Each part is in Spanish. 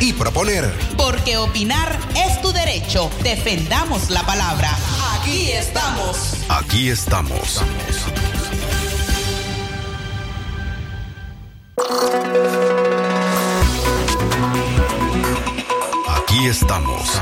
y proponer. Porque opinar es tu derecho. Defendamos la palabra. Aquí estamos. Aquí estamos. Aquí estamos.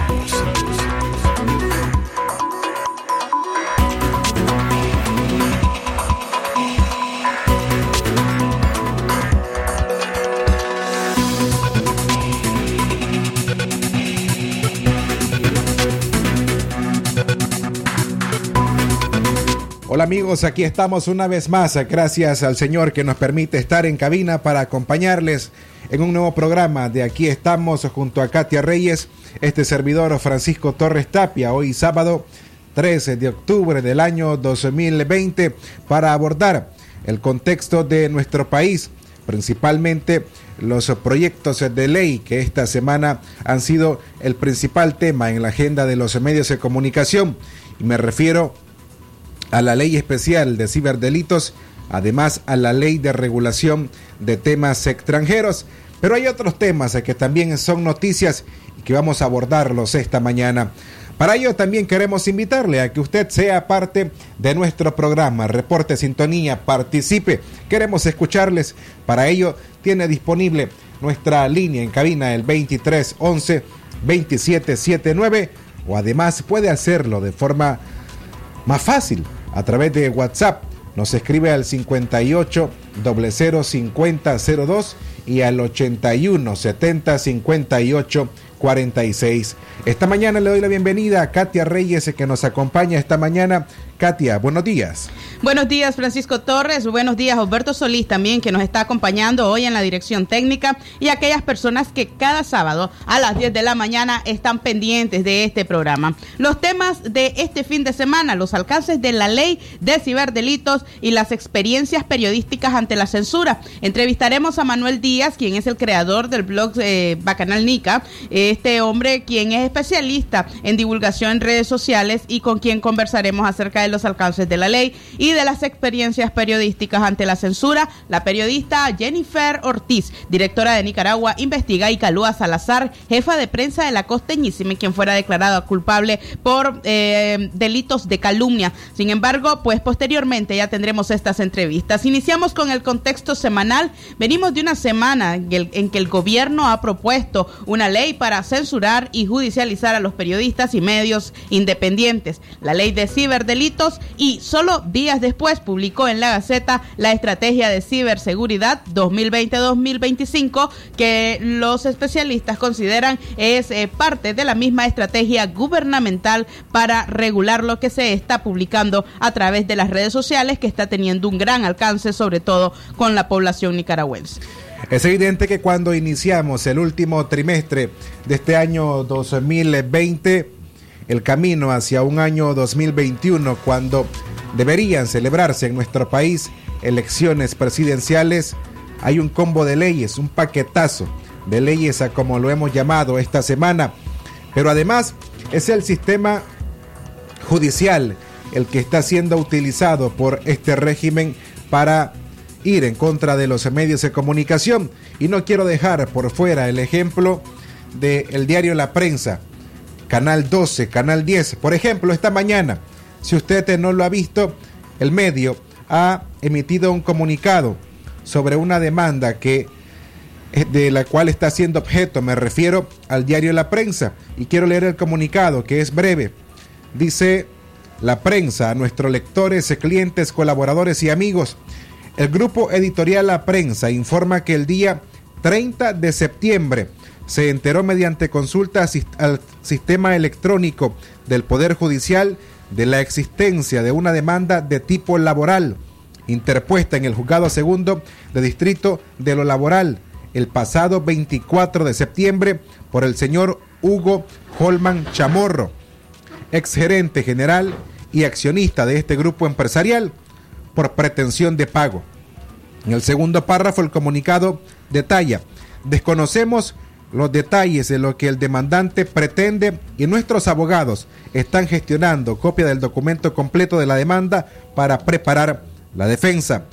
Hola amigos, aquí estamos una vez más. Gracias al Señor que nos permite estar en cabina para acompañarles en un nuevo programa de Aquí estamos junto a Katia Reyes, este servidor Francisco Torres Tapia, hoy sábado 13 de octubre del año 2020 para abordar el contexto de nuestro país, principalmente los proyectos de ley que esta semana han sido el principal tema en la agenda de los medios de comunicación. Y me refiero a la ley especial de ciberdelitos, además a la ley de regulación de temas extranjeros. Pero hay otros temas que también son noticias y que vamos a abordarlos esta mañana. Para ello también queremos invitarle a que usted sea parte de nuestro programa, reporte sintonía, participe. Queremos escucharles. Para ello tiene disponible nuestra línea en cabina el 2311 2779 o además puede hacerlo de forma más fácil a través de WhatsApp. Nos escribe al 58 005002 y al 81 70 58 46. Esta mañana le doy la bienvenida a Katia Reyes que nos acompaña esta mañana. Katia, buenos días. Buenos días, Francisco Torres. Buenos días, Alberto Solís también, que nos está acompañando hoy en la dirección técnica y aquellas personas que cada sábado a las 10 de la mañana están pendientes de este programa. Los temas de este fin de semana, los alcances de la ley de ciberdelitos y las experiencias periodísticas ante la censura. Entrevistaremos a Manuel Díaz, quien es el creador del blog eh, Bacanal Nica. Este hombre, quien es especialista en divulgación en redes sociales y con quien conversaremos acerca de los alcances de la ley y de las experiencias periodísticas ante la censura. La periodista Jennifer Ortiz, directora de Nicaragua Investiga, y Calúa Salazar, jefa de prensa de la Costeñísima, quien fuera declarada culpable por eh, delitos de calumnia. Sin embargo, pues posteriormente ya tendremos estas entrevistas. Iniciamos con el contexto semanal. Venimos de una semana en, el, en que el gobierno ha propuesto una ley para censurar y judicializar a los periodistas y medios independientes. La ley de ciberdelitos y solo días después publicó en la Gaceta la estrategia de ciberseguridad 2020-2025 que los especialistas consideran es eh, parte de la misma estrategia gubernamental para regular lo que se está publicando a través de las redes sociales que está teniendo un gran alcance sobre todo con la población nicaragüense. Es evidente que cuando iniciamos el último trimestre de este año 2020, el camino hacia un año 2021, cuando deberían celebrarse en nuestro país elecciones presidenciales, hay un combo de leyes, un paquetazo de leyes a como lo hemos llamado esta semana. Pero además es el sistema judicial el que está siendo utilizado por este régimen para ir en contra de los medios de comunicación. Y no quiero dejar por fuera el ejemplo del el diario La Prensa, Canal 12, Canal 10. Por ejemplo, esta mañana, si usted no lo ha visto, el medio ha emitido un comunicado sobre una demanda que de la cual está siendo objeto, me refiero al diario La Prensa, y quiero leer el comunicado que es breve. Dice la prensa a nuestros lectores, clientes, colaboradores y amigos, el grupo editorial La Prensa informa que el día 30 de septiembre se enteró mediante consulta al sistema electrónico del Poder Judicial de la existencia de una demanda de tipo laboral interpuesta en el juzgado segundo de distrito de lo laboral el pasado 24 de septiembre por el señor Hugo Holman Chamorro exgerente general y accionista de este grupo empresarial, por pretensión de pago. En el segundo párrafo el comunicado detalla, desconocemos los detalles de lo que el demandante pretende y nuestros abogados están gestionando copia del documento completo de la demanda para preparar la defensa.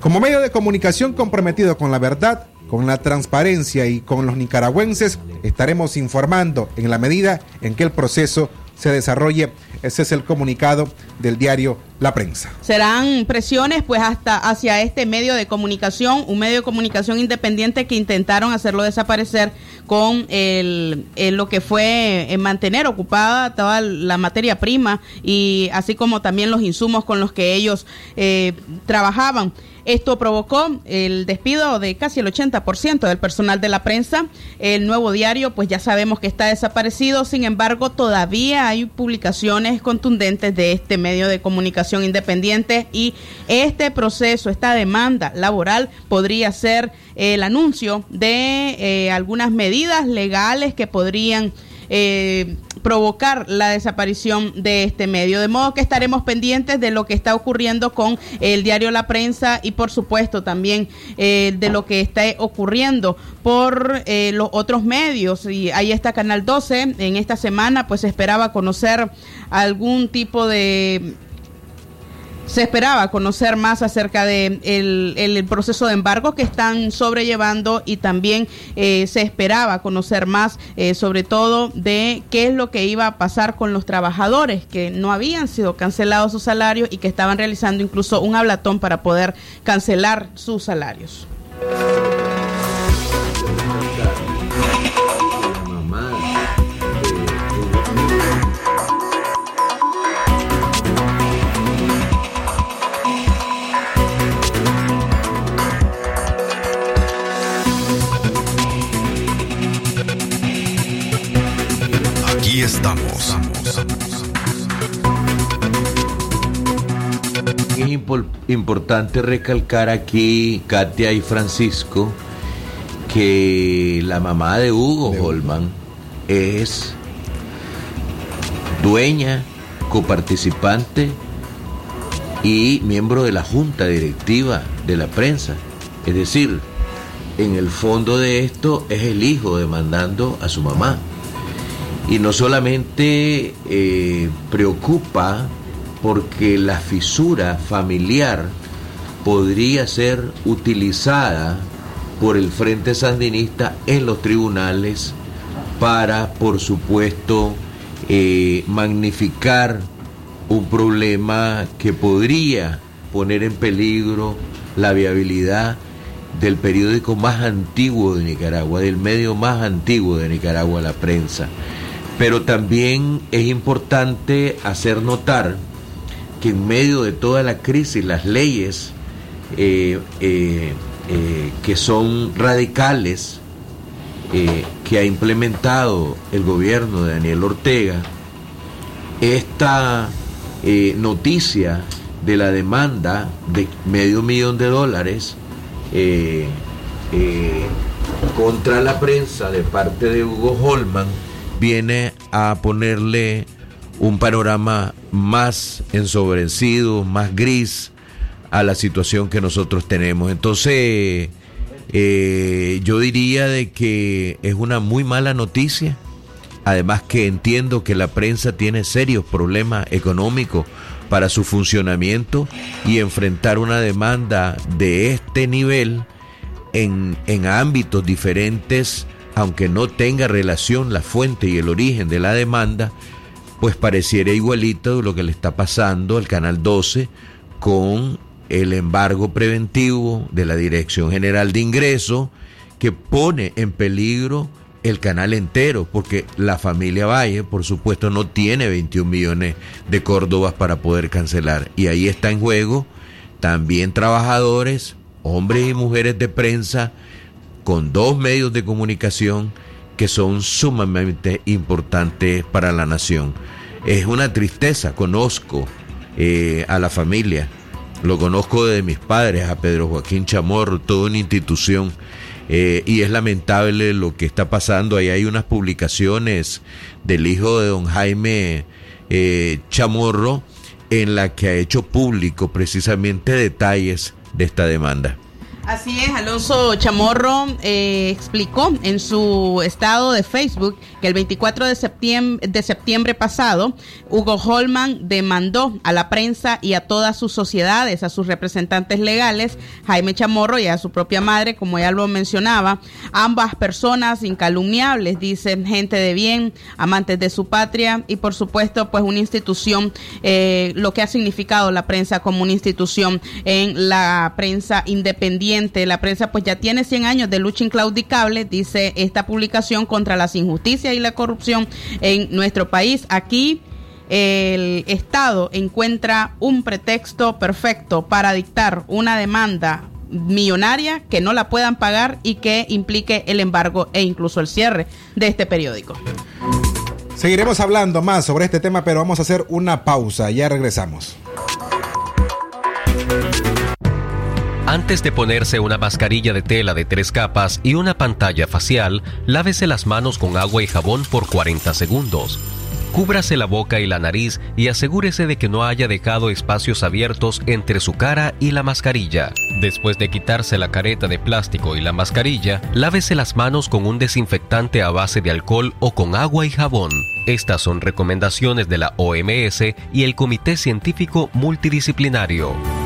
Como medio de comunicación comprometido con la verdad, con la transparencia y con los nicaragüenses, estaremos informando en la medida en que el proceso se desarrolle. Ese es el comunicado del diario La Prensa. Serán presiones pues hasta hacia este medio de comunicación, un medio de comunicación independiente que intentaron hacerlo desaparecer con el, lo que fue en mantener ocupada toda la materia prima y así como también los insumos con los que ellos eh, trabajaban. Esto provocó el despido de casi el 80% del personal de la prensa. El nuevo diario, pues ya sabemos que está desaparecido, sin embargo, todavía hay publicaciones contundentes de este medio de comunicación independiente y este proceso, esta demanda laboral podría ser el anuncio de eh, algunas medidas legales que podrían eh, provocar la desaparición de este medio. De modo que estaremos pendientes de lo que está ocurriendo con el diario La Prensa y por supuesto también eh, de lo que está ocurriendo por eh, los otros medios. Y ahí está Canal 12. En esta semana pues esperaba conocer algún tipo de se esperaba conocer más acerca de el, proceso de embargo que están sobrellevando y también eh, se esperaba conocer más eh, sobre todo de qué es lo que iba a pasar con los trabajadores que no habían sido cancelados sus salarios y que estaban realizando incluso un hablatón para poder cancelar sus salarios. Es importante recalcar aquí, Katia y Francisco, que la mamá de Hugo Holman es dueña, coparticipante y miembro de la junta directiva de la prensa. Es decir, en el fondo de esto es el hijo demandando a su mamá. Y no solamente eh, preocupa porque la fisura familiar podría ser utilizada por el Frente Sandinista en los tribunales para, por supuesto, eh, magnificar un problema que podría poner en peligro la viabilidad del periódico más antiguo de Nicaragua, del medio más antiguo de Nicaragua, la prensa. Pero también es importante hacer notar en medio de toda la crisis las leyes eh, eh, eh, que son radicales que ha implementado el gobierno de Daniel Ortega, esta noticia de la demanda de medio millón de dólares contra la prensa de parte de Hugo Holman, viene a ponerle un panorama más ensobrecido, más gris a la situación que nosotros tenemos. Entonces, eh, yo diría de que es una muy mala noticia. Además que entiendo que la prensa tiene serios problemas económicos para su funcionamiento y enfrentar una demanda de este nivel en, en ámbitos diferentes aunque no tenga relación la fuente y el origen de la demanda, pues pareciera igualito lo que le está pasando al Canal 12 con el embargo preventivo de la Dirección General de Ingreso que pone en peligro el canal entero, porque la familia Valle, por supuesto, no tiene 21 millones de córdobas para poder cancelar. Y ahí está en juego también trabajadores, hombres y mujeres de prensa, con dos medios de comunicación que son sumamente importantes para la nación. Es una tristeza, conozco eh, a la familia, lo conozco de mis padres, a Pedro Joaquín Chamorro, toda una institución, eh, y es lamentable lo que está pasando. Ahí hay unas publicaciones del hijo de don Jaime eh, Chamorro en la que ha hecho público precisamente detalles de esta demanda. Así es, Alonso Chamorro eh, explicó en su estado de Facebook que el 24 de septiembre, de septiembre pasado, Hugo Holman demandó a la prensa y a todas sus sociedades, a sus representantes legales, Jaime Chamorro y a su propia madre, como ya lo mencionaba, ambas personas incalumniables, dicen gente de bien, amantes de su patria y por supuesto pues una institución, eh, lo que ha significado la prensa como una institución en la prensa independiente la prensa pues ya tiene 100 años de lucha inclaudicable, dice esta publicación contra las injusticias y la corrupción en nuestro país. Aquí el Estado encuentra un pretexto perfecto para dictar una demanda millonaria que no la puedan pagar y que implique el embargo e incluso el cierre de este periódico. Seguiremos hablando más sobre este tema, pero vamos a hacer una pausa. Ya regresamos. Antes de ponerse una mascarilla de tela de tres capas y una pantalla facial, lávese las manos con agua y jabón por 40 segundos. Cúbrase la boca y la nariz y asegúrese de que no haya dejado espacios abiertos entre su cara y la mascarilla. Después de quitarse la careta de plástico y la mascarilla, lávese las manos con un desinfectante a base de alcohol o con agua y jabón. Estas son recomendaciones de la OMS y el Comité Científico Multidisciplinario.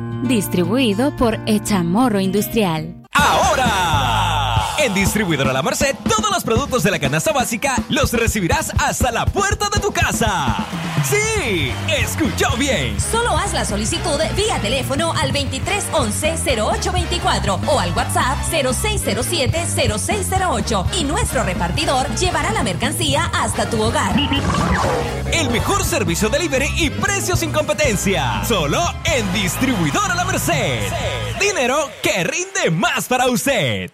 Distribuido por Echamorro Industrial. Ahora, en Distribuidora La Merced, todos los productos de la canasta básica los recibirás hasta la puerta de tu casa. Sí, escuchó bien. Solo haz la solicitud vía teléfono al 2311-0824 o al WhatsApp 0607-0608 y nuestro repartidor llevará la mercancía hasta tu hogar. El mejor servicio delivery y precios sin competencia. Solo en Distribuidora La Merced. Dinero que rinde más para usted.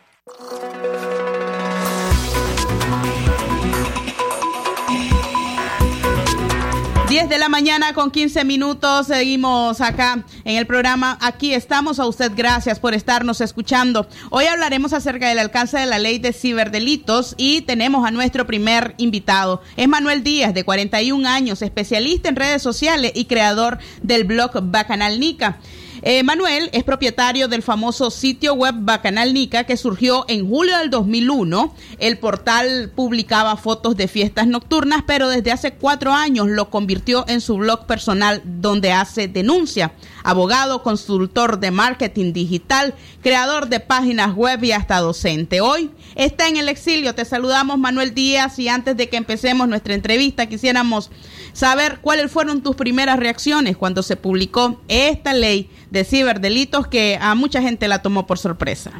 10 de la mañana con 15 minutos. Seguimos acá en el programa. Aquí estamos a usted. Gracias por estarnos escuchando. Hoy hablaremos acerca del alcance de la ley de ciberdelitos y tenemos a nuestro primer invitado. Es Manuel Díaz, de 41 años, especialista en redes sociales y creador del blog Bacanal Nica. Eh, Manuel es propietario del famoso sitio web Bacanal Nica que surgió en julio del 2001. El portal publicaba fotos de fiestas nocturnas, pero desde hace cuatro años lo convirtió en su blog personal donde hace denuncia. Abogado, consultor de marketing digital, creador de páginas web y hasta docente. Hoy está en el exilio. Te saludamos Manuel Díaz y antes de que empecemos nuestra entrevista quisiéramos saber cuáles fueron tus primeras reacciones cuando se publicó esta ley de ciberdelitos que a mucha gente la tomó por sorpresa.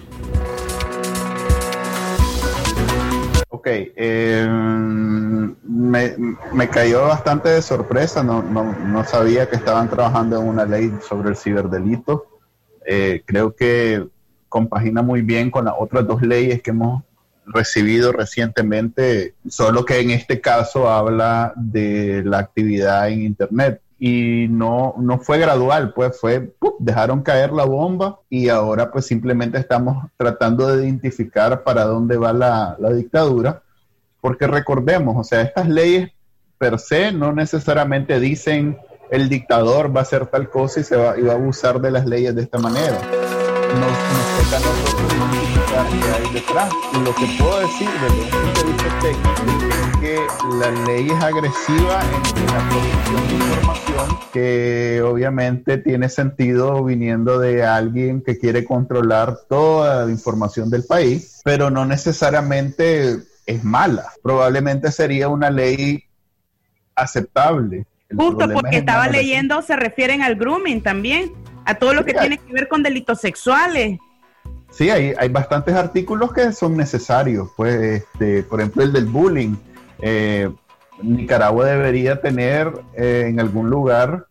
Ok, em, me, cayó bastante de sorpresa, no, no, sabía que estaban trabajando en una ley sobre el ciberdelito. Eh, creo que compagina muy bien con las otras dos leyes que hemos recibido recientemente, solo que en este caso habla de la actividad en Internet. Y no, no fue gradual, pues fue, dejaron caer la bomba y ahora pues simplemente estamos tratando de identificar para dónde va la, la dictadura, porque recordemos, o sea, estas leyes per se no necesariamente dicen el dictador va a hacer tal cosa y se va, y va a abusar de las leyes de esta manera. Nos, nos toca a nosotros identificar qué hay detrás. Y lo que puedo decir desde un punto de vista técnico es que la ley es agresiva en, la protección de información, que obviamente tiene sentido viniendo de alguien que quiere controlar toda la información del país, pero no necesariamente es mala. Probablemente sería una ley aceptable. El Justo porque es estaba leyendo, se refieren al grooming también, a todo lo que Sí, tiene que ver con delitos sexuales. Sí, hay, hay bastantes artículos que son necesarios. Pues, este, por ejemplo, el del bullying. Eh, Nicaragua debería tener eh, en algún lugar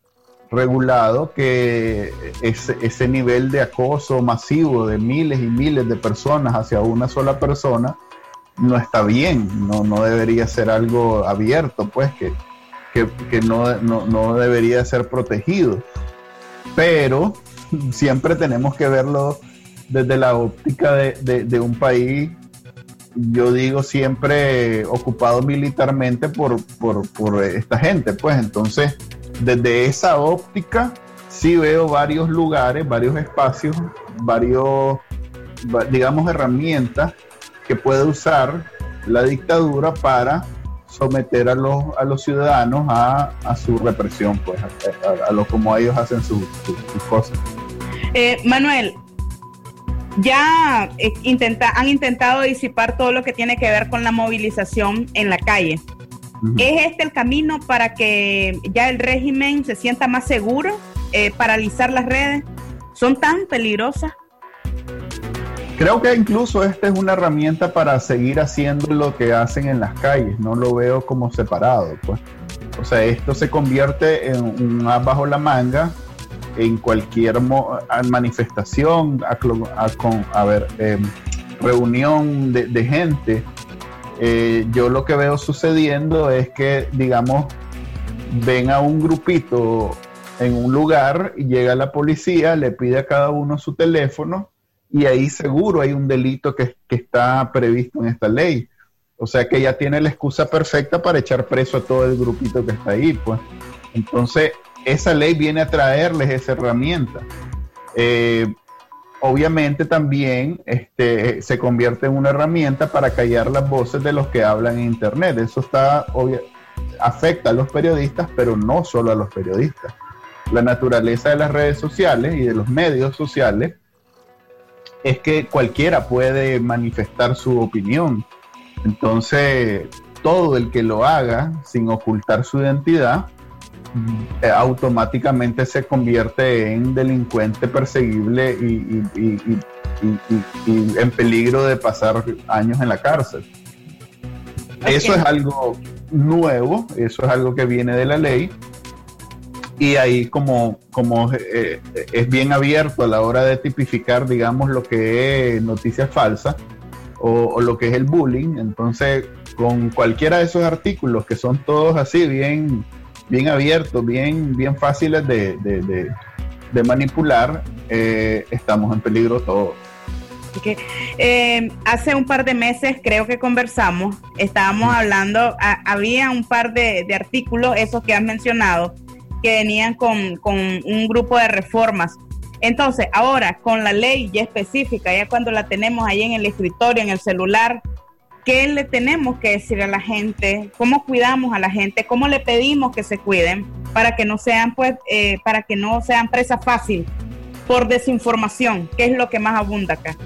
regulado que ese, ese nivel de acoso masivo de miles y miles de personas hacia una sola persona no está bien, no, no debería ser algo abierto, pues que, que, que no, no, no debería ser protegido. Pero siempre tenemos que verlo desde la óptica de, un país, yo digo siempre ocupado militarmente por, por, esta gente, pues. Entonces desde esa óptica sí veo varios lugares, varios espacios, varios, va- digamos, herramientas que puede usar la dictadura para someter a los, a los ciudadanos a, a su represión, pues, a, a- a lo como ellos hacen sus sus cosas. Eh, Manuel, ya eh, intenta- han intentado disipar todo lo que tiene que ver con la movilización en la calle. ¿Es este el camino para que ya el régimen se sienta más seguro? Eh, paralizar las redes. ¿Son tan peligrosas? Creo que incluso esta es una herramienta para seguir haciendo lo que hacen en las calles, no lo veo como separado, pues. O sea, esto se convierte en un bajo la manga en cualquier manifestación, a, con- ver, em, reunión de, gente. Eh, yo lo que veo sucediendo es que, digamos, ven a un grupito en un lugar llega la policía, le pide a cada uno su teléfono y ahí seguro hay un delito que, que está previsto en esta ley. O sea que ya tiene la excusa perfecta para echar preso a todo el grupito que está ahí, pues. Entonces, esa ley viene a traerles esa herramienta. Eh, obviamente también este, se convierte en una herramienta para callar las voces de los que hablan en Internet. Eso está afecta a los periodistas, pero no solo a los periodistas. La naturaleza de las redes sociales y de los medios sociales es que cualquiera puede manifestar su opinión. Entonces, todo el que lo haga sin ocultar su identidad, eh, automáticamente se convierte en delincuente perseguible y, en peligro de pasar años en la cárcel. Eso es algo nuevo, eso es algo que viene de la ley y ahí como, como eh, es bien abierto a la hora de tipificar, digamos, lo que es noticia falsa o, o lo que es el bullying, entonces con cualquiera de esos artículos que son todos así, bien, bien abiertos, bien, bien fáciles de, de- de- de manipular, eh, estamos en peligro todos. Ok. Eh, hace un par de meses creo que conversamos, estábamos hablando, a- había un par de, de artículos, esos que has mencionado, que venían con, con un grupo de reformas. Entonces, ahora con la ley ya específica, ya cuando la tenemos ahí en el escritorio, en el celular, ¿qué le tenemos que decir a la gente? ¿Cómo cuidamos a la gente? ¿Cómo le pedimos que se cuiden para que no sean, pues, eh, para que no sean presa fácil por desinformación, que es lo que más abunda acá?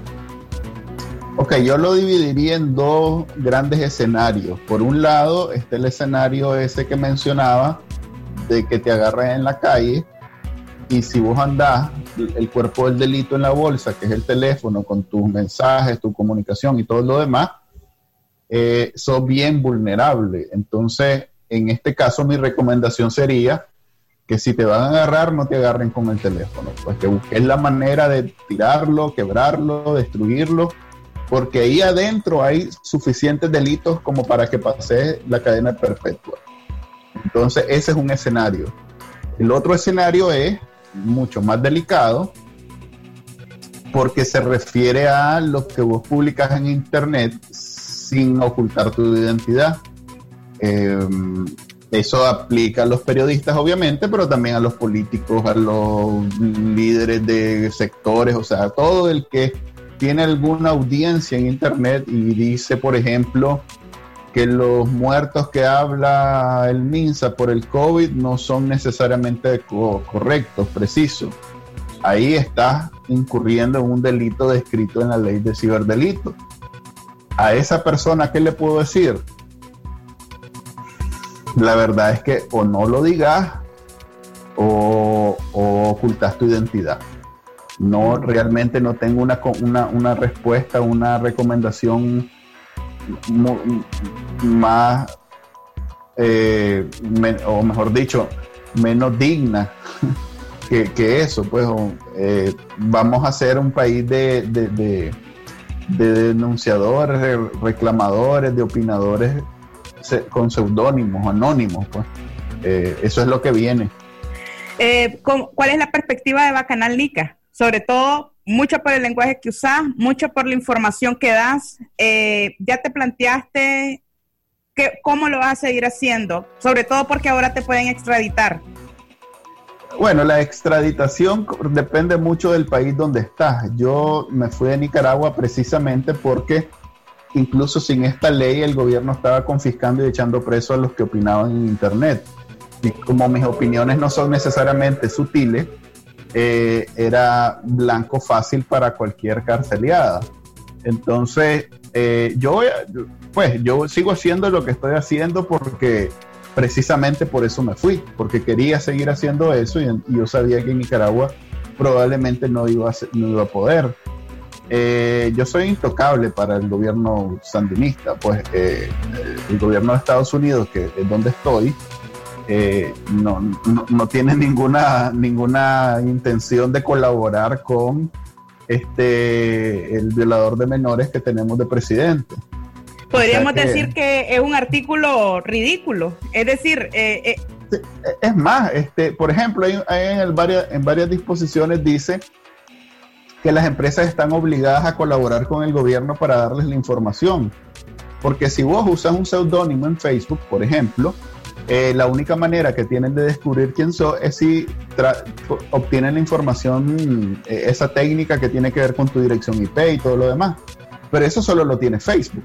Ok, yo lo dividiría en dos grandes escenarios. Por un lado está el escenario ese que mencionaba, de que te agarran en la calle y si vos andás el cuerpo del delito en la bolsa, que es el teléfono con tus mensajes, tu comunicación y todo lo demás, eh, sos bien vulnerable. Entonces, en este caso mi recomendación sería que si te van a agarrar, no te agarren con el teléfono, pues que busques la manera de tirarlo, quebrarlo, destruirlo, porque ahí adentro hay suficientes delitos como para que pase la cadena perpetua. Entonces, ese es un escenario. El otro escenario es mucho más delicado porque se refiere a lo que vos publicas en internet sin ocultar tu identidad. Eh, Eso aplica a los periodistas, obviamente, pero también a los políticos, a los líderes de sectores, o sea, todo el que tiene alguna audiencia en Internet y dice, por ejemplo, que los muertos que habla el MINSA por el COVID no son necesariamente correctos, precisos. Ahí estás incurriendo en un delito descrito en la ley de ciberdelito. A esa persona, ¿qué le puedo decir? La verdad es que o no lo digas o, ocultas tu identidad. No, realmente no tengo una, una, una respuesta, una recomendación más, eh, o mejor dicho, menos digna que, eso. Pues eh, vamos a ser un país de, de, denunciadores, reclamadores, de opinadores con seudónimos, anónimos. Pues. Eh, eso es lo que viene. ¿Cuál es la perspectiva de Bacanal Nica? Sobre todo mucho por el lenguaje que usas, mucho por la información que das. Eh, ya te planteaste que, cómo lo vas a seguir haciendo, sobre todo porque ahora te pueden extraditar. Bueno, la extraditación depende mucho del país donde estás. Yo me fui de Nicaragua precisamente porque incluso sin esta ley el gobierno estaba confiscando y echando preso a los que opinaban en Internet. Y como mis opiniones no son necesariamente sutiles, eh, era blanco fácil para cualquier carceliada. Entonces, eh, yo, pues, yo sigo haciendo lo que estoy haciendo porque precisamente por eso me fui, porque quería seguir haciendo eso y, yo sabía que en Nicaragua probablemente no iba a, no iba a poder. Eh, yo soy intocable para el gobierno sandinista, pues el gobierno de Estados Unidos, que es donde estoy, eh, no, no, tiene ninguna, ninguna intención de colaborar con este el violador de menores que tenemos de presidente. Podríamos decir que es un artículo ridículo. Es decir, eh, eh, es más, este, por ejemplo, hay, en, el varias, en varias disposiciones dice que las empresas están obligadas a colaborar con el gobierno para darles la información. Porque si vos usas un seudónimo en Facebook, por ejemplo, eh, la única manera que tienen de descubrir quién sos es si obtienen la información, eh, esa técnica que tiene que ver con tu dirección IP y todo lo demás. Pero eso solo lo tiene Facebook.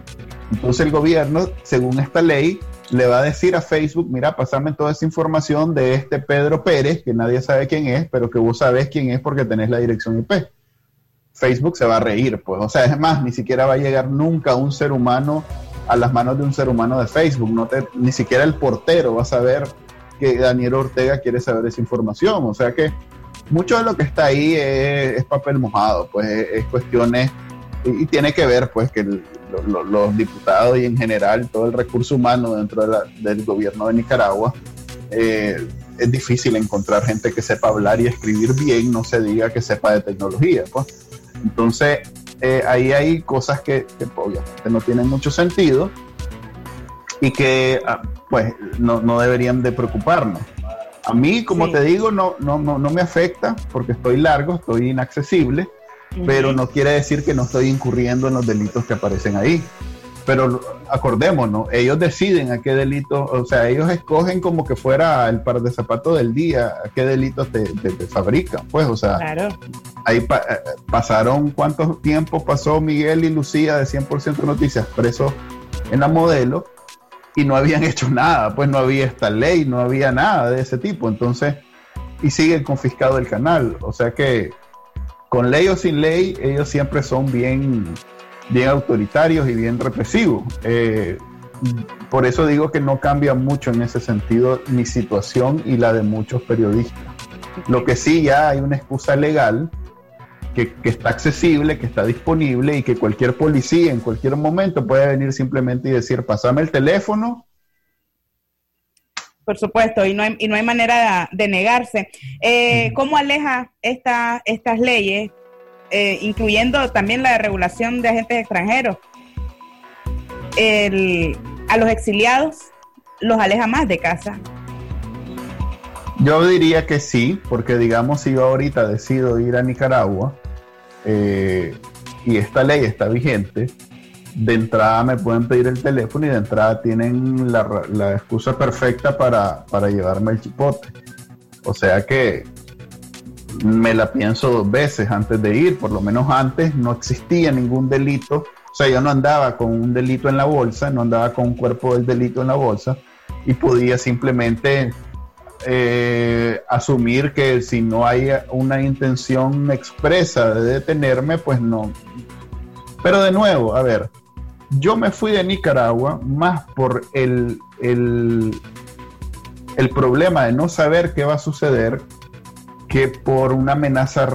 Entonces el gobierno, según esta ley, le va a decir a Facebook, mira, pasame toda esa información de este Pedro Pérez, que nadie sabe quién es, pero que vos sabés quién es porque tenés la dirección IP. Facebook se va a reír, pues. O sea, es más, ni siquiera va a llegar nunca un ser humano a las manos de un ser humano de Facebook. No te, ni siquiera el portero va a saber que Daniel Ortega quiere saber esa información. O sea que mucho de lo que está ahí es, papel mojado, pues es, cuestiones y, tiene que ver pues que los diputados y en general todo el recurso humano dentro del gobierno de Nicaragua eh, es difícil encontrar gente que sepa hablar y escribir bien, no se diga que sepa de tecnología. Pues. Entonces, eh, ahí hay cosas que, obviamente no tienen mucho sentido y que ah, pues no, deberían de preocuparnos. A mí, como te digo, no, no, no, me afecta porque estoy largo, estoy inaccesible, pero no quiere decir que no estoy incurriendo en los delitos que aparecen ahí. Pero acordémonos, ellos deciden a qué delito, o sea, ellos escogen como que fuera el par de zapatos del día, a qué delitos te, fabrican, pues, o sea, ahí eh, pasaron, ¿cuántos tiempos pasó Miguel y Lucía de 100% Noticias presos en la modelo? Y no habían hecho nada, pues no había esta ley, no había nada de ese tipo, entonces, y sigue confiscado el canal, o sea que con ley o sin ley, ellos siempre son bien bien autoritarios y bien represivos. Eh, por eso digo que no cambia mucho en ese sentido mi situación y la de muchos periodistas. Lo que sí ya hay una excusa legal que, está accesible, que está disponible y que cualquier policía en cualquier momento puede venir simplemente y decir, pasame el teléfono. Por supuesto, y no hay, y no hay manera de, negarse. Eh, ¿Cómo aleja esta, estas leyes eh, incluyendo también la regulación de agentes extranjeros. a los exiliados los aleja más de casa. Yo diría que sí, porque digamos si yo ahorita decido ir a Nicaragua eh, y esta ley está vigente, de entrada me pueden pedir el teléfono y de entrada tienen la, la excusa perfecta para, para llevarme el chipote. O sea que me la pienso dos veces antes de ir, por lo menos antes no existía ningún delito, o sea, yo no andaba con un delito en la bolsa, no andaba con un cuerpo del delito en la bolsa y podía simplemente eh, asumir que si no hay una intención expresa de detenerme, pues no. Pero de nuevo, a ver, yo me fui de Nicaragua más por el, el, el problema de no saber qué va a suceder que por una amenaza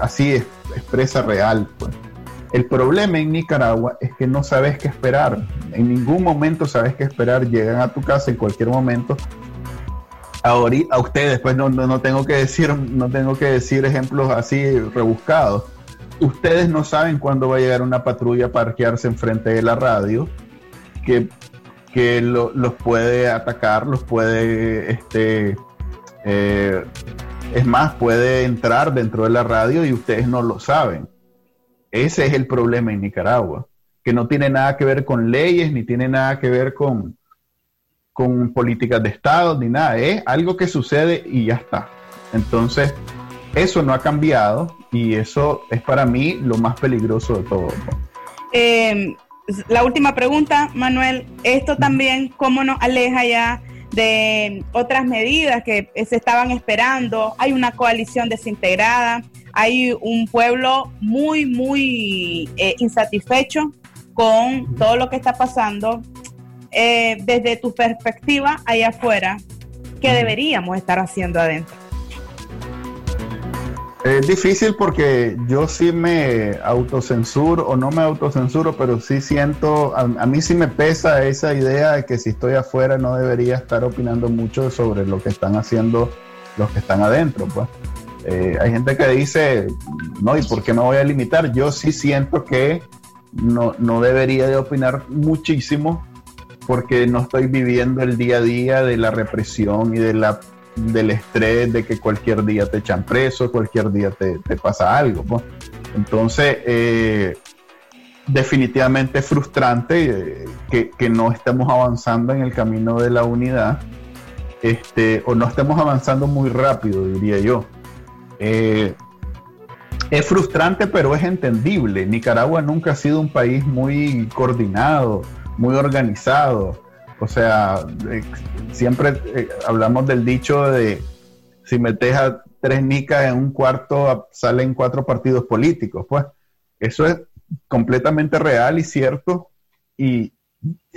así expresa real. Pues. El problema en Nicaragua es que no sabes qué esperar. En ningún momento sabes qué esperar. Llegan a tu casa en cualquier momento. Ahorita, a ustedes, pues no, no, tengo que decir, no tengo que decir ejemplos así rebuscados. Ustedes no saben cuándo va a llegar una patrulla a parquearse enfrente de la radio, que, que los puede atacar, los puede este, eh, es más, puede entrar dentro de la radio y ustedes no lo saben. Ese es el problema en Nicaragua, que no tiene nada que ver con leyes, ni tiene nada que ver con, con políticas de Estado, ni nada. Es algo que sucede y ya está. Entonces, eso no ha cambiado y eso es para mí lo más peligroso de todo. Eh, la última pregunta, Manuel. Esto también, ¿cómo nos aleja ya de otras medidas que se estaban esperando. Hay una coalición desintegrada, hay un pueblo muy, muy eh, insatisfecho con todo lo que está pasando. Eh, desde tu perspectiva allá afuera, ¿qué deberíamos estar haciendo adentro? Es difícil porque yo sí me autocensuro o no me autocensuro, pero sí siento, a, mí sí me pesa esa idea de que si estoy afuera no debería estar opinando mucho sobre lo que están haciendo los que están adentro. Pues. Eh, hay gente que dice, no, ¿y por qué me voy a limitar? Yo sí siento que no, no debería de opinar muchísimo porque no estoy viviendo el día a día de la represión y de la del estrés de que cualquier día te echan preso, cualquier día te, pasa algo. Entonces, eh, definitivamente es frustrante eh, que, no estemos avanzando en el camino de la unidad, este, o no estemos avanzando muy rápido, diría yo. Eh, es frustrante, pero es entendible. Nicaragua nunca ha sido un país muy coordinado, muy organizado. O sea, eh, siempre eh, hablamos del dicho de si metes a tres nicas en un cuarto salen cuatro partidos políticos. Pues eso es completamente real y cierto. Y,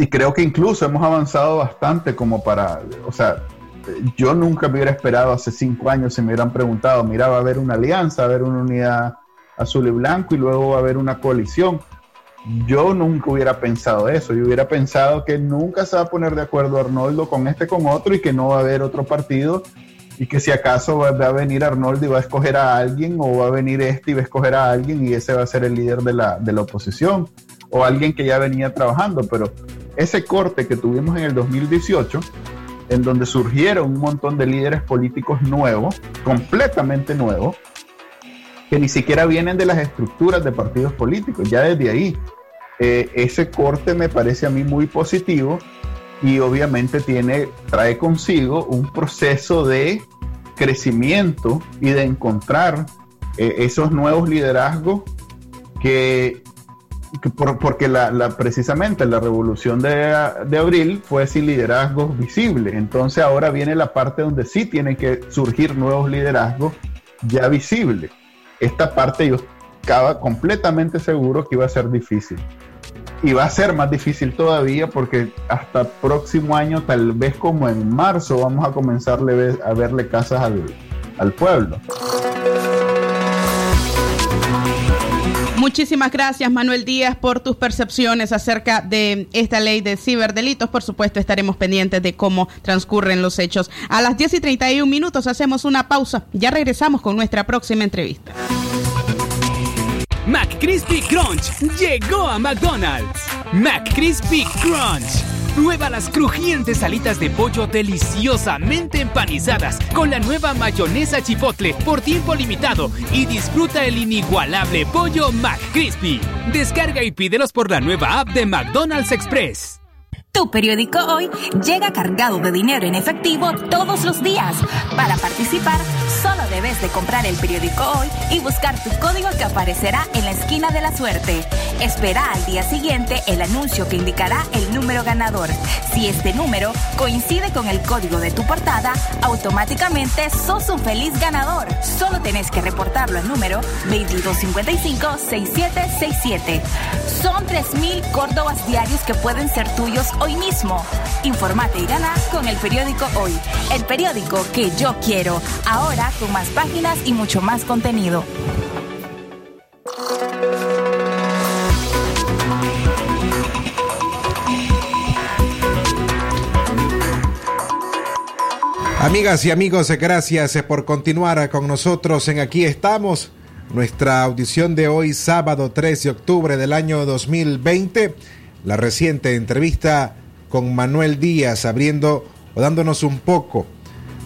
creo que incluso hemos avanzado bastante como para, o sea, yo nunca me hubiera esperado hace cinco años si me hubieran preguntado, mira, va a haber una alianza, va a haber una unidad azul y blanco y luego va a haber una coalición yo nunca hubiera pensado eso. Yo hubiera pensado que nunca se va a poner de acuerdo Arnoldo con este, con otro y que no va a haber otro partido y que si acaso va, a venir Arnoldo y va a escoger a alguien o va a venir este y va a escoger a alguien y ese va a ser el líder de la, de la oposición o alguien que ya venía trabajando. Pero ese corte que tuvimos en el 2018, en donde surgieron un montón de líderes políticos nuevos, completamente nuevos, que ni siquiera vienen de las estructuras de partidos políticos, ya desde ahí. Eh, ese corte me parece a mí muy positivo y obviamente tiene, trae consigo un proceso de crecimiento y de encontrar eh, esos nuevos liderazgos que, porque la, precisamente la revolución de, de, abril fue sin liderazgos visibles. Entonces ahora viene la parte donde sí tienen que surgir nuevos liderazgos ya visibles esta parte yo estaba completamente seguro que iba a ser difícil. Y va a ser más difícil todavía porque hasta próximo año, tal vez como en marzo, vamos a comenzar a verle casas al, al pueblo. Muchísimas gracias, Manuel Díaz, por tus percepciones acerca de esta ley de ciberdelitos. Por supuesto, estaremos pendientes de cómo transcurren los hechos. A las 10 y 31 minutos hacemos una pausa. Ya regresamos con nuestra próxima entrevista. McCrispy Crunch llegó a McDonald's. McCrispy Crunch Prueba las crujientes alitas de pollo deliciosamente empanizadas con la nueva mayonesa chipotle por tiempo limitado y disfruta el inigualable pollo McCrispy. Descarga y pídelos por la nueva app de McDonald's Express. Tu periódico hoy llega cargado de dinero en efectivo todos los días. Para participar, de comprar el periódico hoy y buscar tu código que aparecerá en la esquina de la suerte. Espera al día siguiente el anuncio que indicará el número ganador. Si este número coincide con el código de tu portada, automáticamente sos un feliz ganador. Solo tenés que reportarlo al número 2255-6767. Son 3.000 Córdobas diarios que pueden ser tuyos hoy mismo. Informate y gana con el periódico Hoy, el periódico que yo quiero, ahora con más páginas y mucho más contenido. Amigas y amigos, gracias por continuar con nosotros en Aquí estamos. Nuestra audición de hoy, sábado 3 de octubre del año 2020 la reciente entrevista con Manuel Díaz, abriendo o dándonos un poco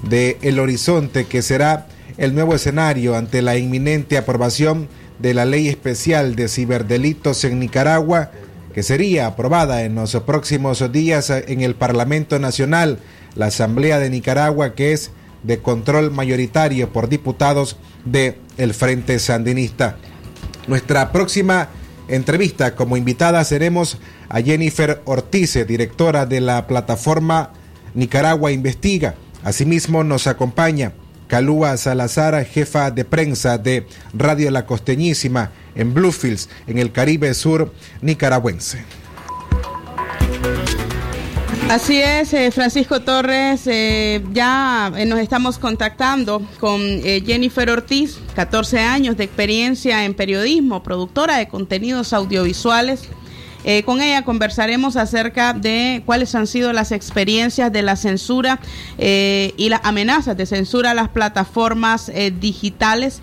de el horizonte que será el nuevo escenario ante la inminente aprobación de la ley especial de ciberdelitos en Nicaragua, que sería aprobada en los próximos días en el Parlamento Nacional, la Asamblea de Nicaragua, que es de control mayoritario por diputados de el Frente Sandinista. Nuestra próxima entrevista como invitada seremos a Jennifer Ortiz, directora de la plataforma Nicaragua Investiga. Asimismo nos acompaña Calúa Salazar, jefa de prensa de Radio La Costeñísima en Bluefields, en el Caribe Sur nicaragüense. Así es, eh, Francisco Torres, eh, ya eh, nos estamos contactando con Jennifer Ortiz, 14 años de experiencia en periodismo, productora de contenidos audiovisuales. Con ella conversaremos acerca de cuáles han sido las experiencias de la censura y las amenazas de censura a las plataformas digitales,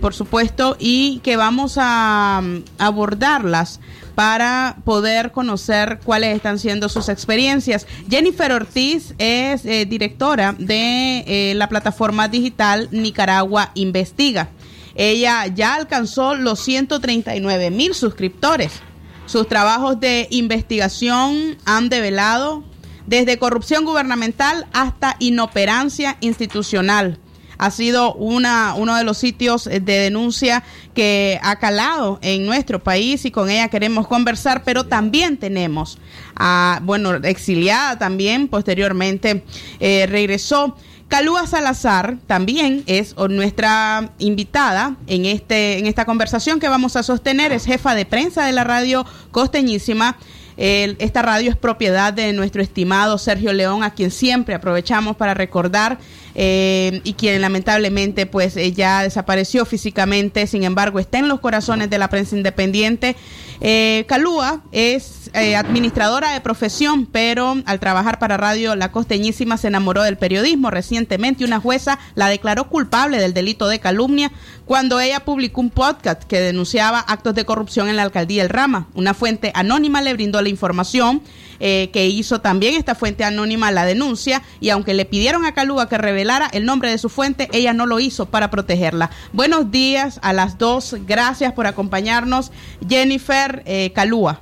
por supuesto, y que vamos a mm, abordarlas para poder conocer cuáles están siendo sus experiencias. Jennifer Ortiz es eh, directora de eh, la plataforma digital Nicaragua Investiga. Ella ya alcanzó los 139 mil suscriptores. Sus trabajos de investigación han develado desde corrupción gubernamental hasta inoperancia institucional ha sido una, uno de los sitios de denuncia que ha calado en nuestro país y con ella queremos conversar, pero también tenemos a, bueno, exiliada también, posteriormente eh, regresó. Calúa Salazar también es nuestra invitada en, este, en esta conversación que vamos a sostener, es jefa de prensa de la radio costeñísima esta radio es propiedad de nuestro estimado Sergio León, a quien siempre aprovechamos para recordar eh, y quien lamentablemente pues eh, ya desapareció físicamente, sin embargo está en los corazones de la prensa independiente. Eh, Calúa es eh, administradora de profesión, pero al trabajar para Radio La Costeñísima se enamoró del periodismo. Recientemente una jueza la declaró culpable del delito de calumnia cuando ella publicó un podcast que denunciaba actos de corrupción en la alcaldía El Rama. Una fuente anónima le brindó la información eh, que hizo también esta fuente anónima la denuncia y aunque le pidieron a Calúa que revelara el nombre de su fuente, ella no lo hizo para protegerla. Buenos días a las dos, gracias por acompañarnos, Jennifer eh, Calúa.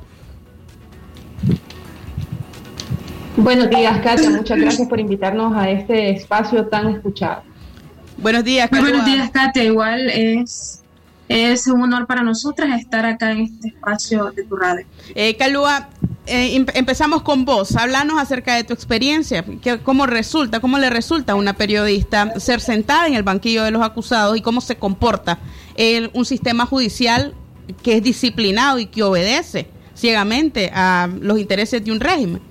Buenos días, Katia. Muchas gracias por invitarnos a este espacio tan escuchado. Buenos días, Muy buenos días, Katia. Igual es, es un honor para nosotras estar acá en este espacio de tu radio. Eh, Calúa, eh, em, empezamos con vos. Háblanos acerca de tu experiencia. ¿Cómo resulta, cómo le resulta a una periodista ser sentada en el banquillo de los acusados y cómo se comporta un sistema judicial que es disciplinado y que obedece ciegamente a los intereses de un régimen?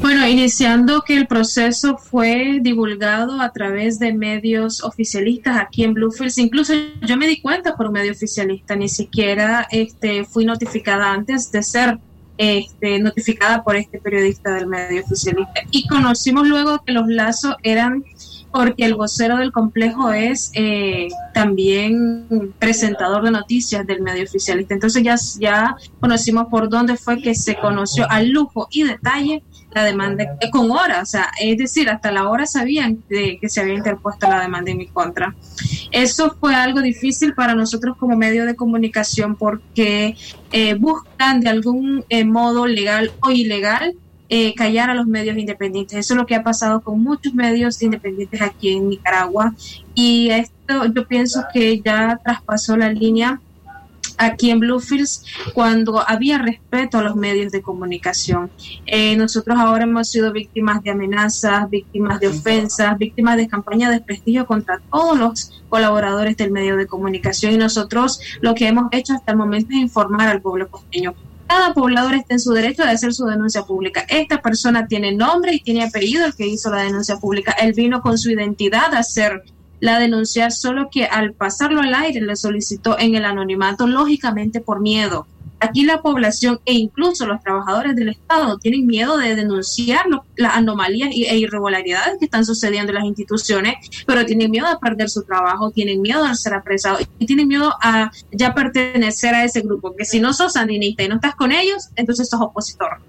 Bueno, iniciando que el proceso fue divulgado a través de medios oficialistas aquí en Bluefields, incluso yo me di cuenta por un medio oficialista, ni siquiera este, fui notificada antes de ser este, notificada por este periodista del medio oficialista. Y conocimos luego que los lazos eran porque el vocero del complejo es eh, también presentador de noticias del medio oficialista. Entonces ya, ya conocimos por dónde fue que se conoció al lujo y detalle la demanda eh, con hora, o sea, es decir, hasta la hora sabían de que se había interpuesto la demanda en mi contra. Eso fue algo difícil para nosotros como medio de comunicación porque eh, buscan de algún modo legal o ilegal eh, callar a los medios independientes. Eso es lo que ha pasado con muchos medios independientes aquí en Nicaragua y esto yo pienso que ya traspasó la línea aquí en Bluefields cuando había respeto a los medios de comunicación. Eh, nosotros ahora hemos sido víctimas de amenazas, víctimas de ofensas, víctimas de campañas de prestigio contra todos los colaboradores del medio de comunicación y nosotros lo que hemos hecho hasta el momento es informar al pueblo costeño cada poblador está en su derecho de hacer su denuncia pública. Esta persona tiene nombre y tiene apellido el que hizo la denuncia pública. Él vino con su identidad a hacer la denuncia, solo que al pasarlo al aire le solicitó en el anonimato, lógicamente por miedo. Aquí la población e incluso los trabajadores del Estado tienen miedo de denunciar las anomalías e irregularidades que están sucediendo en las instituciones, pero tienen miedo de perder su trabajo, tienen miedo de ser apresados y tienen miedo a ya pertenecer a ese grupo, que si no sos sandinista y no estás con ellos, entonces sos opositor.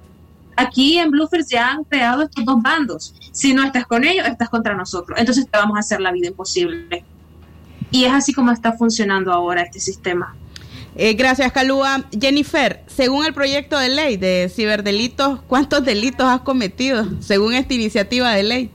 Aquí en Bluefields ya han creado estos dos bandos. Si no estás con ellos, estás contra nosotros. Entonces te vamos a hacer la vida imposible. Y es así como está funcionando ahora este sistema. Eh, gracias, Calúa. Jennifer, según el proyecto de ley de ciberdelitos, ¿cuántos delitos has cometido según esta iniciativa de ley?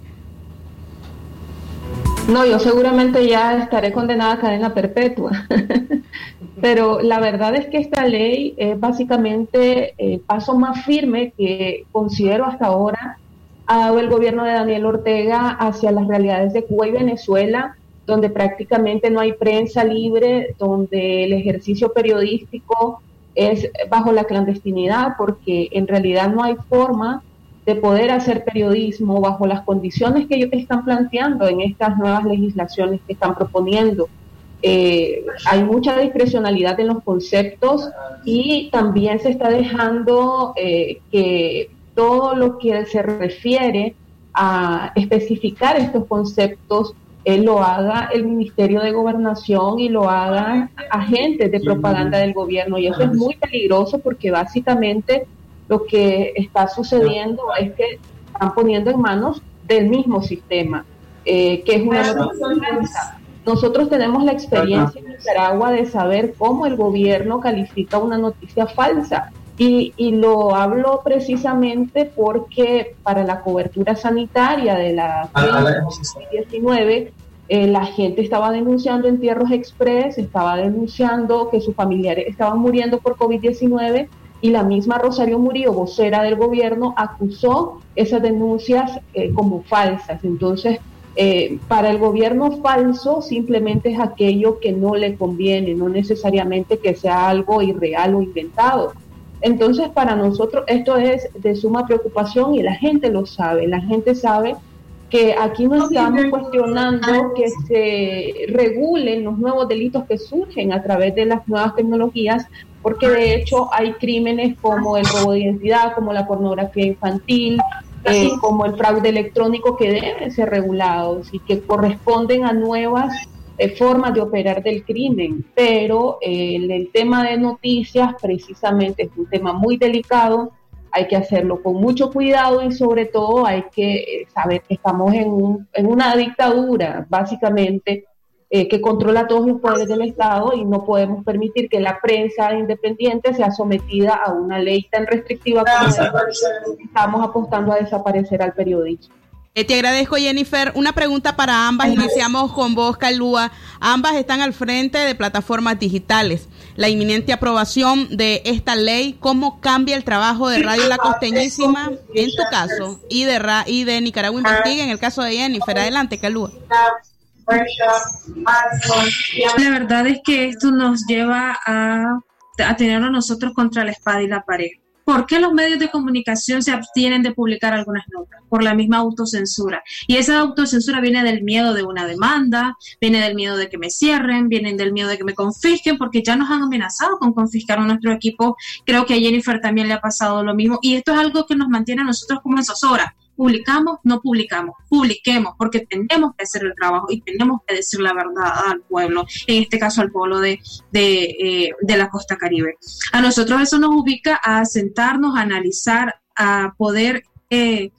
No, yo seguramente ya estaré condenada a cadena perpetua. Pero la verdad es que esta ley es básicamente el paso más firme que considero hasta ahora ha dado el gobierno de Daniel Ortega hacia las realidades de Cuba y Venezuela donde prácticamente no hay prensa libre, donde el ejercicio periodístico es bajo la clandestinidad, porque en realidad no hay forma de poder hacer periodismo bajo las condiciones que ellos están planteando en estas nuevas legislaciones que están proponiendo. Eh, hay mucha discrecionalidad en los conceptos y también se está dejando eh, que todo lo que se refiere a especificar estos conceptos lo haga el Ministerio de Gobernación y lo hagan agentes de propaganda del gobierno. Y eso es muy peligroso porque básicamente lo que está sucediendo es que están poniendo en manos del mismo sistema, eh, que es una noticia Nosotros tenemos la experiencia en Nicaragua de saber cómo el gobierno califica una noticia falsa. Y, y, lo hablo precisamente porque para la cobertura sanitaria de la COVID-19, eh, la gente estaba denunciando entierros express, estaba denunciando que sus familiares estaban muriendo por COVID-19 y la misma Rosario Murillo, vocera del gobierno, acusó esas denuncias eh, como falsas. Entonces, eh, para el gobierno falso simplemente es aquello que no le conviene, no necesariamente que sea algo irreal o inventado. Entonces, para nosotros esto es de suma preocupación y la gente lo sabe, la gente sabe que aquí no estamos cuestionando que se regulen los nuevos delitos que surgen a través de las nuevas tecnologías, porque de hecho hay crímenes como el robo de identidad, como la pornografía infantil, eh, como el fraude electrónico que deben ser regulados y que corresponden a nuevas eh, formas de operar del crimen, pero eh, el, tema de noticias precisamente es un tema muy delicado, hay que hacerlo con mucho cuidado y sobre todo hay que eh, saber que estamos en, en una dictadura, básicamente, que controla todos los poderes del Estado y no podemos permitir que la prensa independiente sea sometida a una ley tan restrictiva como estamos apostando a desaparecer al periodismo. Eh, te agradezco, Jennifer. Una pregunta para ambas. Iniciamos con vos, Calúa. Ambas están al frente de plataformas digitales. La inminente aprobación de esta ley, ¿cómo cambia el trabajo de Radio La Costeñísima en tu caso y de, y de Nicaragua Investiga en el caso de Jennifer? Adelante, Calúa. La verdad es que esto nos lleva a, a tener a nosotros contra la espada y la pared. ¿Por qué los medios de comunicación se abstienen de publicar algunas notas? Por la misma autocensura. Y esa autocensura viene del miedo de una demanda, viene del miedo de que me cierren, viene del miedo de que me confisquen, porque ya nos han amenazado con confiscar a nuestro equipo. Creo que a Jennifer también le ha pasado lo mismo. Y esto es algo que nos mantiene a nosotros como en zozobra publicamos, no publicamos, publiquemos, porque tenemos que hacer el trabajo y tenemos que decir la verdad al pueblo, en este caso al pueblo de, de, eh, de la costa caribe. A nosotros eso nos ubica a sentarnos, a analizar, a poder eh,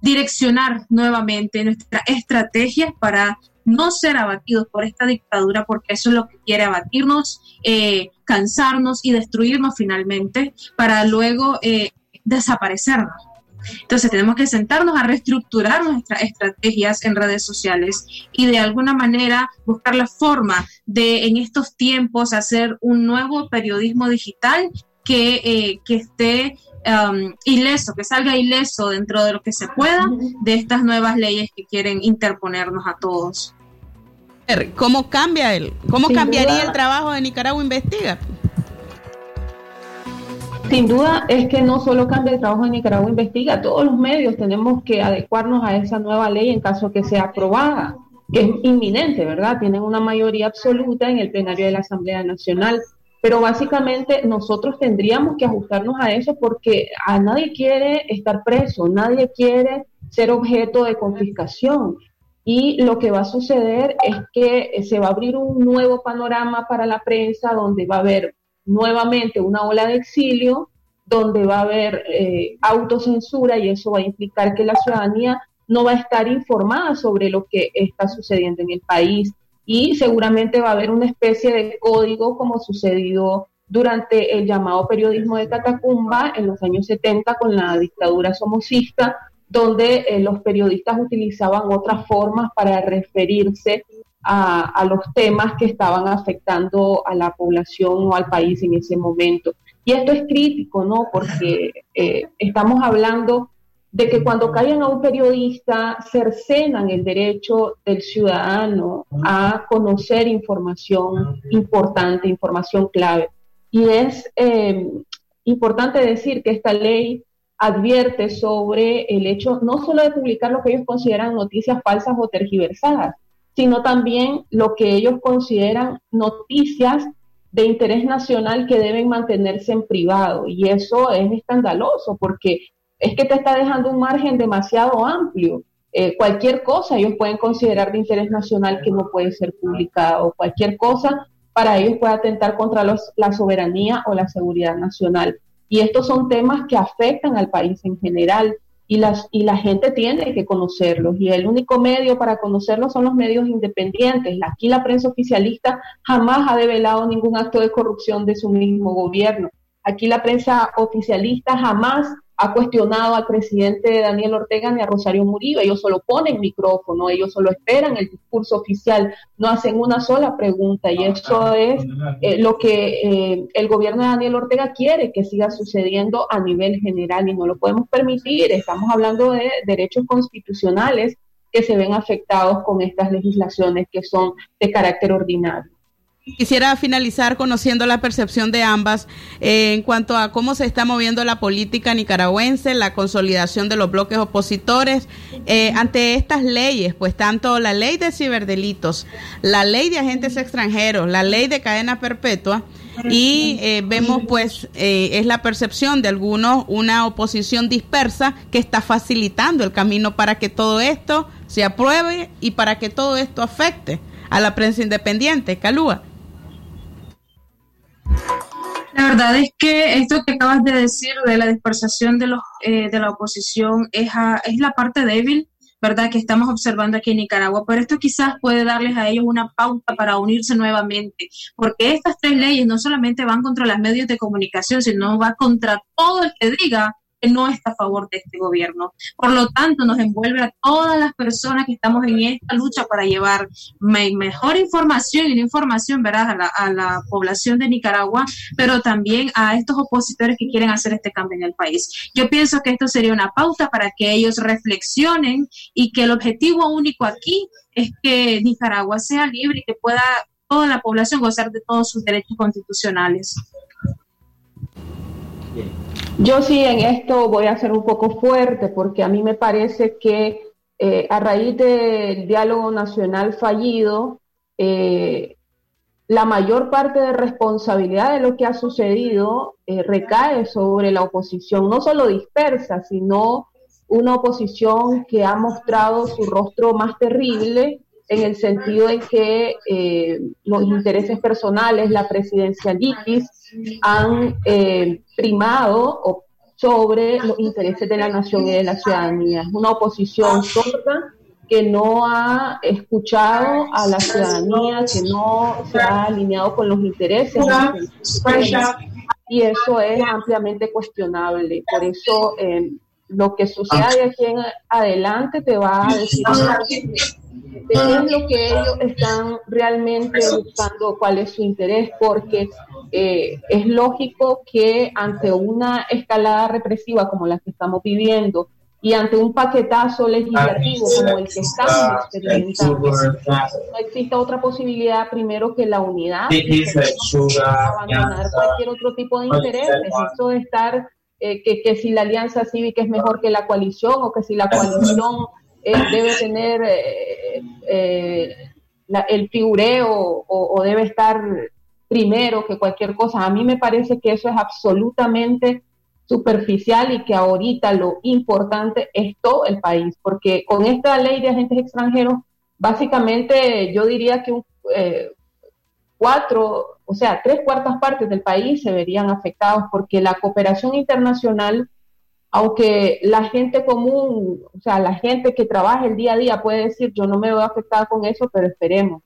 direccionar nuevamente nuestra estrategia para no ser abatidos por esta dictadura, porque eso es lo que quiere abatirnos, eh, cansarnos y destruirnos finalmente, para luego eh, desaparecernos. Entonces tenemos que sentarnos a reestructurar nuestras estrategias en redes sociales y de alguna manera buscar la forma de en estos tiempos hacer un nuevo periodismo digital que, eh, que esté um, ileso, que salga ileso dentro de lo que se pueda de estas nuevas leyes que quieren interponernos a todos. ¿Cómo cambia el, cómo cambiaría el trabajo de Nicaragua Investiga? Sin duda es que no solo cambia el trabajo de Nicaragua Investiga, todos los medios tenemos que adecuarnos a esa nueva ley en caso que sea aprobada, que es inminente, ¿verdad? Tienen una mayoría absoluta en el plenario de la Asamblea Nacional, pero básicamente nosotros tendríamos que ajustarnos a eso porque a nadie quiere estar preso, nadie quiere ser objeto de confiscación. Y lo que va a suceder es que se va a abrir un nuevo panorama para la prensa donde va a haber nuevamente una ola de exilio, donde va a haber eh, autocensura y eso va a implicar que la ciudadanía no va a estar informada sobre lo que está sucediendo en el país. Y seguramente va a haber una especie de código como sucedió durante el llamado periodismo de Catacumba en los años 70 con la dictadura somocista, donde eh, los periodistas utilizaban otras formas para referirse a, los temas que estaban afectando a la población o al país en ese momento. Y esto es crítico, ¿no? Porque eh, estamos hablando de que cuando callan a un periodista cercenan el derecho del ciudadano a conocer información importante, información clave. Y es eh, importante decir que esta ley advierte sobre el hecho no solo de publicar lo que ellos consideran noticias falsas o tergiversadas, sino también lo que ellos consideran noticias de interés nacional que deben mantenerse en privado. Y eso es escandaloso porque es que te está dejando un margen demasiado amplio. Eh, cualquier cosa ellos pueden considerar de interés nacional que no puede ser publicado. Cualquier cosa para ellos puede atentar contra la soberanía o la seguridad nacional. Y estos son temas que afectan al país en general y, las, y la gente tiene que conocerlos. Y el único medio para conocerlos son los medios independientes. Aquí la prensa oficialista jamás ha develado ningún acto de corrupción de su mismo gobierno. Aquí la prensa oficialista jamás ha cuestionado al presidente Daniel Ortega ni a Rosario Murillo. Ellos solo ponen micrófono, ellos solo esperan el discurso oficial, no hacen una sola pregunta. Y eso es eh, lo que eh, el gobierno de Daniel Ortega quiere que siga sucediendo a nivel general y no lo podemos permitir. Estamos hablando de derechos constitucionales que se ven afectados con estas legislaciones que son de carácter ordinario. Quisiera finalizar conociendo la percepción de ambas eh, en cuanto a cómo se está moviendo la política nicaragüense, la consolidación de los bloques opositores eh, ante estas leyes, pues tanto la ley de ciberdelitos, la ley de agentes extranjeros, la ley de cadena perpetua y eh, vemos pues es la percepción de algunos una oposición dispersa que está facilitando el camino para que todo esto se apruebe y para que todo esto afecte a la prensa independiente. Calúa. La verdad es que esto que acabas de decir de la dispersación de, los, eh, de la oposición es, es la parte débil, ¿verdad?, que estamos observando aquí en Nicaragua. Pero esto quizás puede darles a ellos una pauta para unirse nuevamente, porque estas tres leyes no solamente van contra los medios de comunicación, sino va contra todo el que diga no está a favor de este gobierno. Por lo tanto, nos envuelve a todas las personas que estamos en esta lucha para llevar mejor información y una información ¿verdad? A, la, a la población de Nicaragua, pero también a estos opositores que quieren hacer este cambio en el país. Yo pienso que esto sería una pauta para que ellos reflexionen y que el objetivo único aquí es que Nicaragua sea libre y que pueda toda la población gozar de todos sus derechos constitucionales. Yo sí en esto voy a ser un poco fuerte porque a mí me parece que eh, a raíz del diálogo nacional fallido, eh, la mayor parte de responsabilidad de lo que ha sucedido eh, recae sobre la oposición, no solo dispersa, sino una oposición que ha mostrado su rostro más terrible en el sentido de que eh, los intereses personales, la presidencialitis, han eh, primado sobre los intereses de la nación y de la ciudadanía. Es una oposición sorda que no ha escuchado a la ciudadanía, que no se ha alineado con los intereses. Y eso es ampliamente cuestionable. Por eso eh, lo que suceda de aquí en adelante te va a decir de qué es lo que ellos están realmente buscando, cuál es su interés, porque eh, es lógico que ante una escalada represiva como la que estamos viviendo y ante un paquetazo legislativo como el que estamos experimentando, no existe otra posibilidad primero que la unidad, abandonar cualquier otro tipo de intereses, eso de estar eh, que, que si la alianza cívica es mejor que la coalición o que si la coalición debe tener eh, eh, el figureo o, debe estar primero que cualquier cosa. A mí me parece que eso es absolutamente superficial y que ahorita lo importante es todo el país, porque con esta ley de agentes extranjeros, básicamente yo diría que un, eh, cuatro, o sea, tres cuartas partes del país se verían afectados porque la cooperación internacional aunque la gente común, o sea, la gente que trabaja el día a día puede decir, yo no me veo afectada con eso, pero esperemos.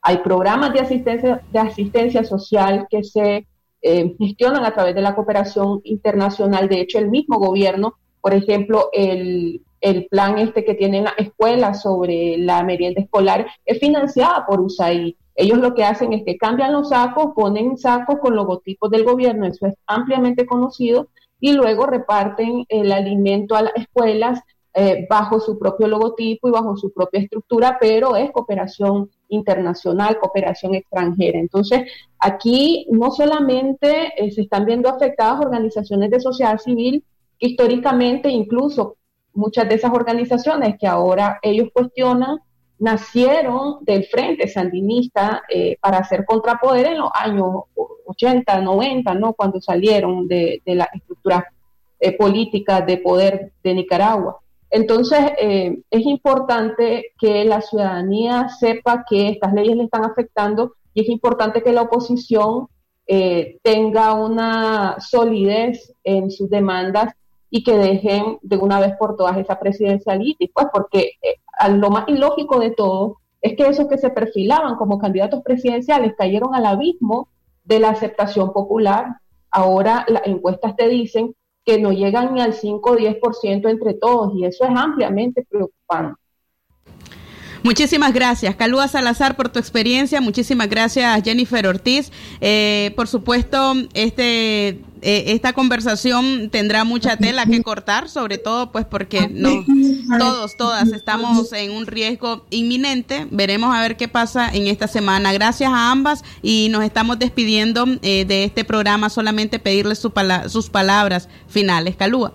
Hay programas de asistencia, de asistencia social que se eh, gestionan a través de la cooperación internacional. De hecho, el mismo gobierno, por ejemplo, el, el plan este que tiene la escuela sobre la merienda escolar es financiada por USAID. Ellos lo que hacen es que cambian los sacos, ponen sacos con logotipos del gobierno, eso es ampliamente conocido, y luego reparten el alimento a las escuelas eh, bajo su propio logotipo y bajo su propia estructura, pero es cooperación internacional, cooperación extranjera. Entonces, aquí no solamente eh, se están viendo afectadas organizaciones de sociedad civil, históricamente incluso muchas de esas organizaciones que ahora ellos cuestionan, nacieron del Frente Sandinista eh, para hacer contrapoder en los años 80, 90, ¿no? Cuando salieron de, la estructura eh, política de poder de Nicaragua. Entonces, eh, es importante que la ciudadanía sepa que estas leyes le están afectando y es importante que la oposición tenga una solidez en sus demandas y que dejen de una vez por todas esa presidencialidad, pues porque lo más ilógico de todo es que esos que se perfilaban como candidatos presidenciales cayeron al abismo de la aceptación popular. Ahora las encuestas te dicen que no llegan ni al 5 o 10% entre todos y eso es ampliamente preocupante. Muchísimas gracias, Calúa Salazar, por tu experiencia. Muchísimas gracias, Jennifer Ortiz. Eh, por supuesto, este, eh, esta conversación tendrá mucha tela que cortar, sobre todo pues porque no, todos, todas estamos en un riesgo inminente. Veremos a ver qué pasa en esta semana. Gracias a ambas y nos estamos despidiendo eh, de este programa. Solamente pedirles su sus palabras finales. Calúa.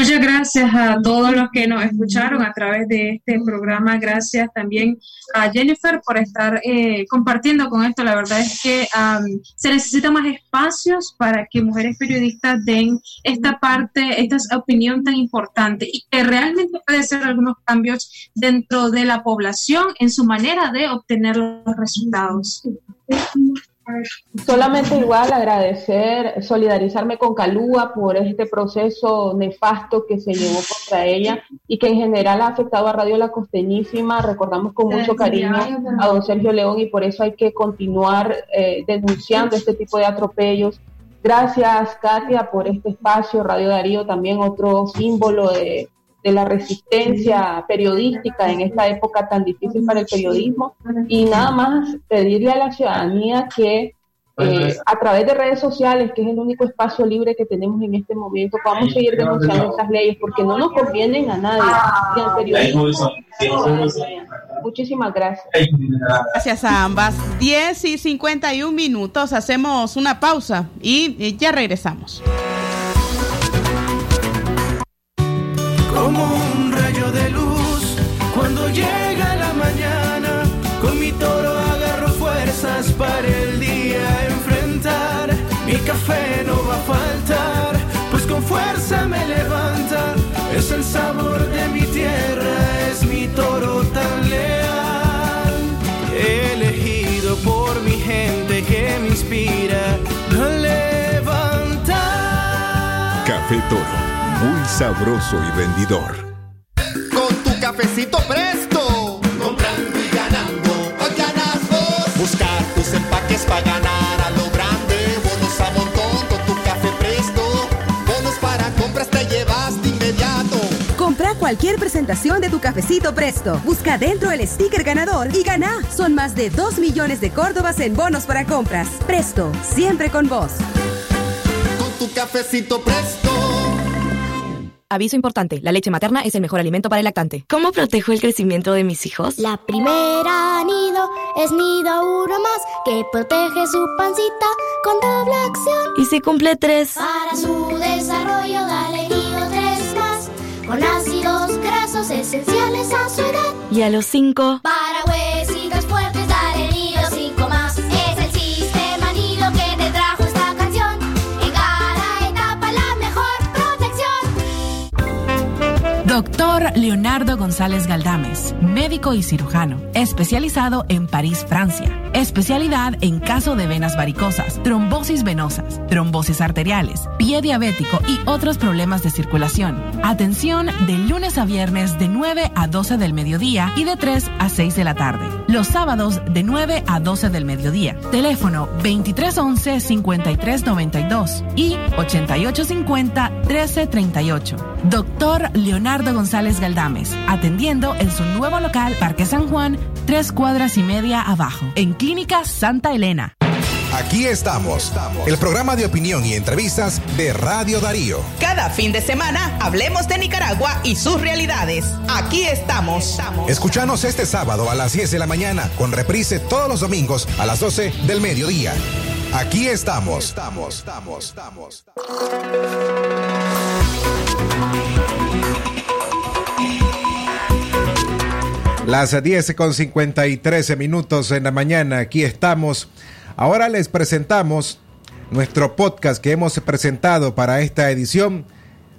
Muchas gracias a todos los que nos escucharon a través de este programa. Gracias también a Jennifer por estar eh, compartiendo con esto. La verdad es que se necesitan más espacios para que mujeres periodistas den esta parte, esta opinión tan importante y que realmente puede ser algunos cambios dentro de la población en su manera de obtener los resultados. Solamente igual agradecer, solidarizarme con Calúa por este proceso nefasto que se llevó contra ella y que en general ha afectado a Radio La Costeñísima. Recordamos con mucho cariño a don Sergio León y por eso hay que continuar eh, denunciando este tipo de atropellos. Gracias, Katia, por este espacio. Radio Darío también otro símbolo de, de la resistencia periodística en esta época tan difícil para el periodismo y nada más pedirle a la ciudadanía que eh, a través de redes sociales, que es el único espacio libre que tenemos en este momento, podamos seguir denunciando estas leyes porque no nos convienen a nadie. Muchísimas gracias. Gracias a ambas. 10 y 51 minutos, hacemos una pausa y ya regresamos. Fuerza me levanta. Es el sabor de mi tierra, es mi toro tan leal. Elegido por mi gente que me inspira a levantar. Café Toro, muy sabroso y rendidor. Cualquier presentación de tu cafecito presto. Busca dentro el sticker ganador y gana. Son más de 2 millones de córdobas en bonos para compras. Presto, siempre con vos. Con tu cafecito presto. Aviso importante, la leche materna es el mejor alimento para el lactante. ¿Cómo protejo el crecimiento de mis hijos? La primera nido es nido uno más que protege su pancita con doble acción. ¿Y si cumple tres? Para su desarrollo dale nido tres más con esenciales a su edad. ¿Y a los cinco? Para Doctor Leonardo González Galdames, médico y cirujano, especializado en París, Francia. Especialidad en caso de venas varicosas, trombosis venosas, trombosis arteriales, pie diabético y otros problemas de circulación. Atención de lunes a viernes de 9 a 12 del mediodía y de 3 a 6 de la tarde. Los sábados de 9 a 12 del mediodía. Teléfono 2311-5392 y 8850-1338. Doctor Leonardo González Galdames, atendiendo en su nuevo local Parque San Juan, tres cuadras y media abajo, en Clínica Santa Elena. Aquí estamos, el programa de opinión y entrevistas de Radio Darío. Cada fin de semana hablemos de Nicaragua y sus realidades. Aquí estamos. Escuchanos este sábado a las 10 de la mañana, con reprise todos los domingos a las 12 del mediodía. Aquí estamos. Estamos, estamos, estamos. Las 10 con 53 minutos en la mañana, aquí estamos. Ahora les presentamos nuestro podcast que hemos presentado para esta edición,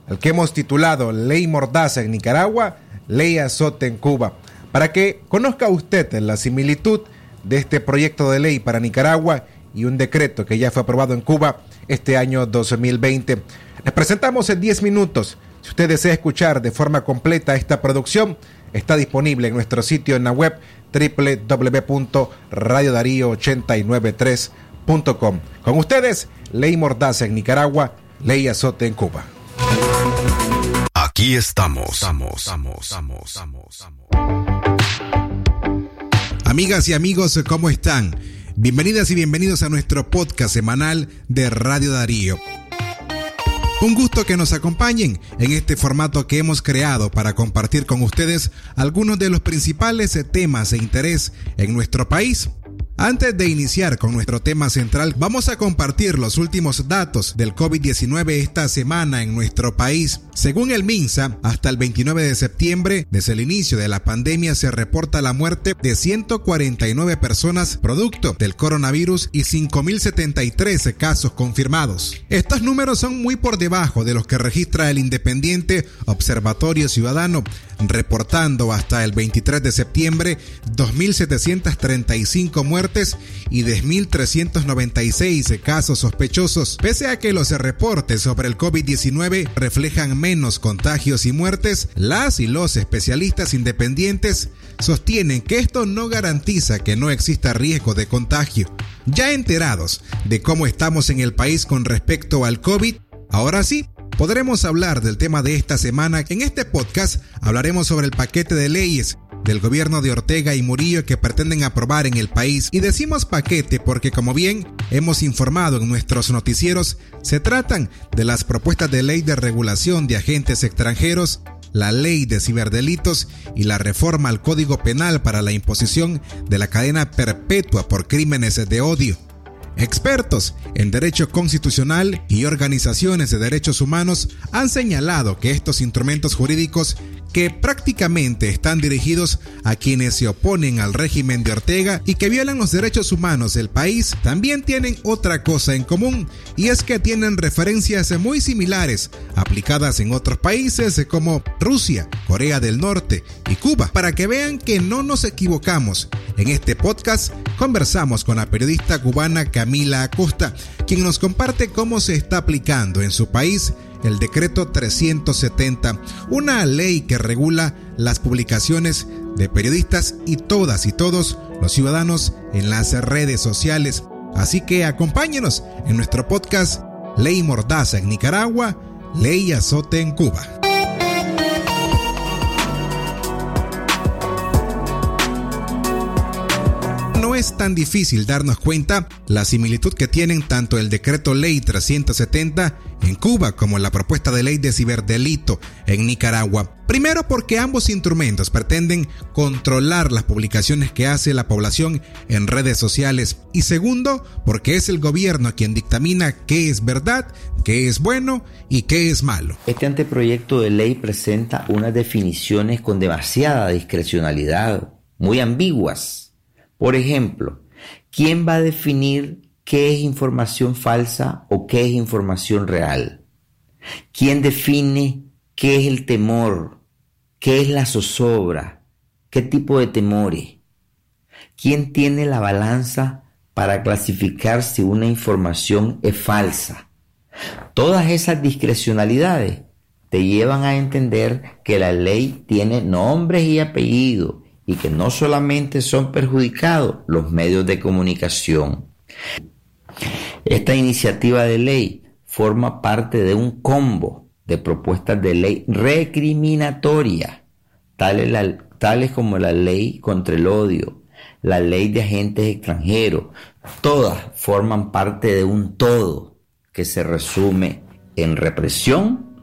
el que hemos titulado Ley Mordaza en Nicaragua, Ley Azote en Cuba, para que conozca usted la similitud de este proyecto de ley para Nicaragua y un decreto que ya fue aprobado en Cuba este año 2020. Les presentamos en 10 minutos. Si usted desea escuchar de forma completa esta producción, está disponible en nuestro sitio en la web www.radiodarío893.com. Con ustedes, Ley Mordaza en Nicaragua, Ley Azote en Cuba. Aquí estamos. estamos, estamos, estamos, estamos. Amigas y amigos, ¿cómo están? Bienvenidas y bienvenidos a nuestro podcast semanal de Radio Darío. Un gusto que nos acompañen en este formato que hemos creado para compartir con ustedes algunos de los principales temas de interés en nuestro país. Antes de iniciar con nuestro tema central, vamos a compartir los últimos datos del COVID-19 esta semana en nuestro país. Según el MINSA, hasta el 29 de septiembre, desde el inicio de la pandemia, se reporta la muerte de 149 personas producto del coronavirus y 5.073 casos confirmados. Estos números son muy por debajo de los que registra el independiente Observatorio Ciudadano, reportando hasta el 23 de septiembre 2.735 muertes y 10.396 casos sospechosos. Pese a que los reportes sobre el COVID-19 reflejan menos contagios y muertes, las y los especialistas independientes sostienen que esto no garantiza que no exista riesgo de contagio. Ya enterados de cómo estamos en el país con respecto al COVID, ahora sí, podremos hablar del tema de esta semana. En este podcast hablaremos sobre el paquete de leyes del gobierno de Ortega y Murillo que pretenden aprobar en el país. Y decimos paquete porque como bien hemos informado en nuestros noticieros, se tratan de las propuestas de ley de regulación de agentes extranjeros, la ley de ciberdelitos y la reforma al Código Penal para la imposición de la cadena perpetua por crímenes de odio. Expertos en derecho constitucional y organizaciones de derechos humanos han señalado que estos instrumentos jurídicos que prácticamente están dirigidos a quienes se oponen al régimen de Ortega y que violan los derechos humanos del país, también tienen otra cosa en común y es que tienen referencias muy similares aplicadas en otros países como Rusia, Corea del Norte y Cuba. Para que vean que no nos equivocamos, en este podcast conversamos con la periodista cubana Camila Acosta, quien nos comparte cómo se está aplicando en su país el decreto 370, una ley que regula las publicaciones de periodistas y todas y todos los ciudadanos en las redes sociales. Así que acompáñenos en nuestro podcast Ley Mordaza en Nicaragua, Ley Azote en Cuba. No es tan difícil darnos cuenta la similitud que tienen tanto el decreto ley 370 en Cuba como la propuesta de ley de ciberdelito en Nicaragua. Primero porque ambos instrumentos pretenden controlar las publicaciones que hace la población en redes sociales y segundo porque es el gobierno quien dictamina qué es verdad, qué es bueno y qué es malo. Este anteproyecto de ley presenta unas definiciones con demasiada discrecionalidad, muy ambiguas por ejemplo, ¿quién va a definir qué es información falsa o qué es información real? ¿Quién define qué es el temor? ¿Qué es la zozobra? ¿Qué tipo de temores? ¿Quién tiene la balanza para clasificar si una información es falsa? Todas esas discrecionalidades te llevan a entender que la ley tiene nombres y apellidos y que no solamente son perjudicados los medios de comunicación. Esta iniciativa de ley forma parte de un combo de propuestas de ley recriminatoria, tales, tales como la ley contra el odio, la ley de agentes extranjeros, todas forman parte de un todo que se resume en represión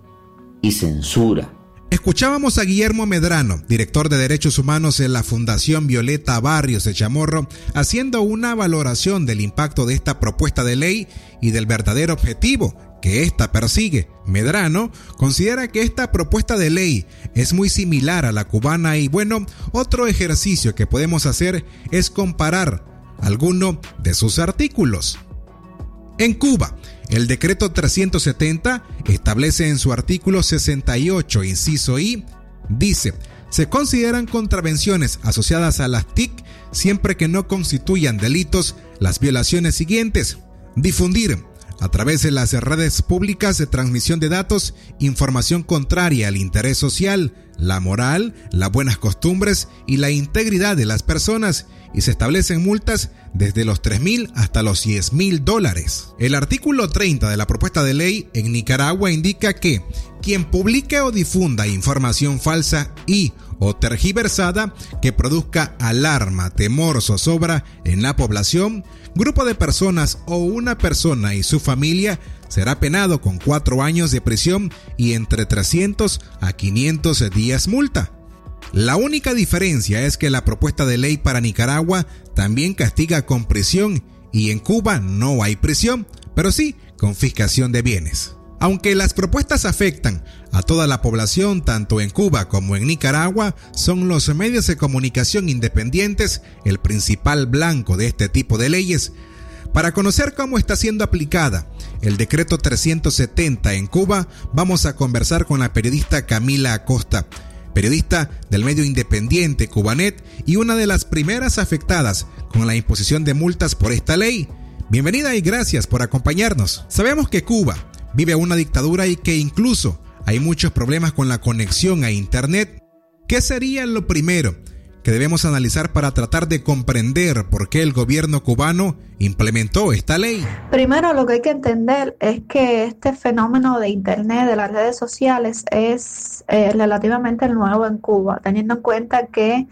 y censura Escuchábamos a Guillermo Medrano, director de Derechos Humanos en la Fundación Violeta Barrios de Chamorro, haciendo una valoración del impacto de esta propuesta de ley y del verdadero objetivo que ésta persigue. Medrano considera que esta propuesta de ley es muy similar a la cubana y bueno, otro ejercicio que podemos hacer es comparar alguno de sus artículos. En Cuba, el decreto 370 establece en su artículo 68, inciso I, dice, se consideran contravenciones asociadas a las TIC siempre que no constituyan delitos las violaciones siguientes. Difundir, a través de las redes públicas de transmisión de datos, información contraria al interés social, la moral, las buenas costumbres y la integridad de las personas y se establecen multas desde los 3 mil hasta los 10 mil dólares. El artículo 30 de la propuesta de ley en Nicaragua indica que quien publique o difunda información falsa y o tergiversada que produzca alarma, temor, zozobra en la población, grupo de personas o una persona y su familia será penado con cuatro años de prisión y entre 300 a 500 días multa. La única diferencia es que la propuesta de ley para Nicaragua también castiga con prisión y en Cuba no hay prisión, pero sí confiscación de bienes. Aunque las propuestas afectan a toda la población, tanto en Cuba como en Nicaragua, son los medios de comunicación independientes el principal blanco de este tipo de leyes. Para conocer cómo está siendo aplicada el decreto 370 en Cuba, vamos a conversar con la periodista Camila Acosta periodista del medio independiente Cubanet y una de las primeras afectadas con la imposición de multas por esta ley. Bienvenida y gracias por acompañarnos. Sabemos que Cuba vive una dictadura y que incluso hay muchos problemas con la conexión a Internet. ¿Qué sería lo primero que debemos analizar para tratar de comprender por qué el gobierno cubano implementó esta ley? Primero lo que hay que entender es que este fenómeno de Internet, de las redes sociales, es eh, relativamente nuevo en Cuba, teniendo en cuenta que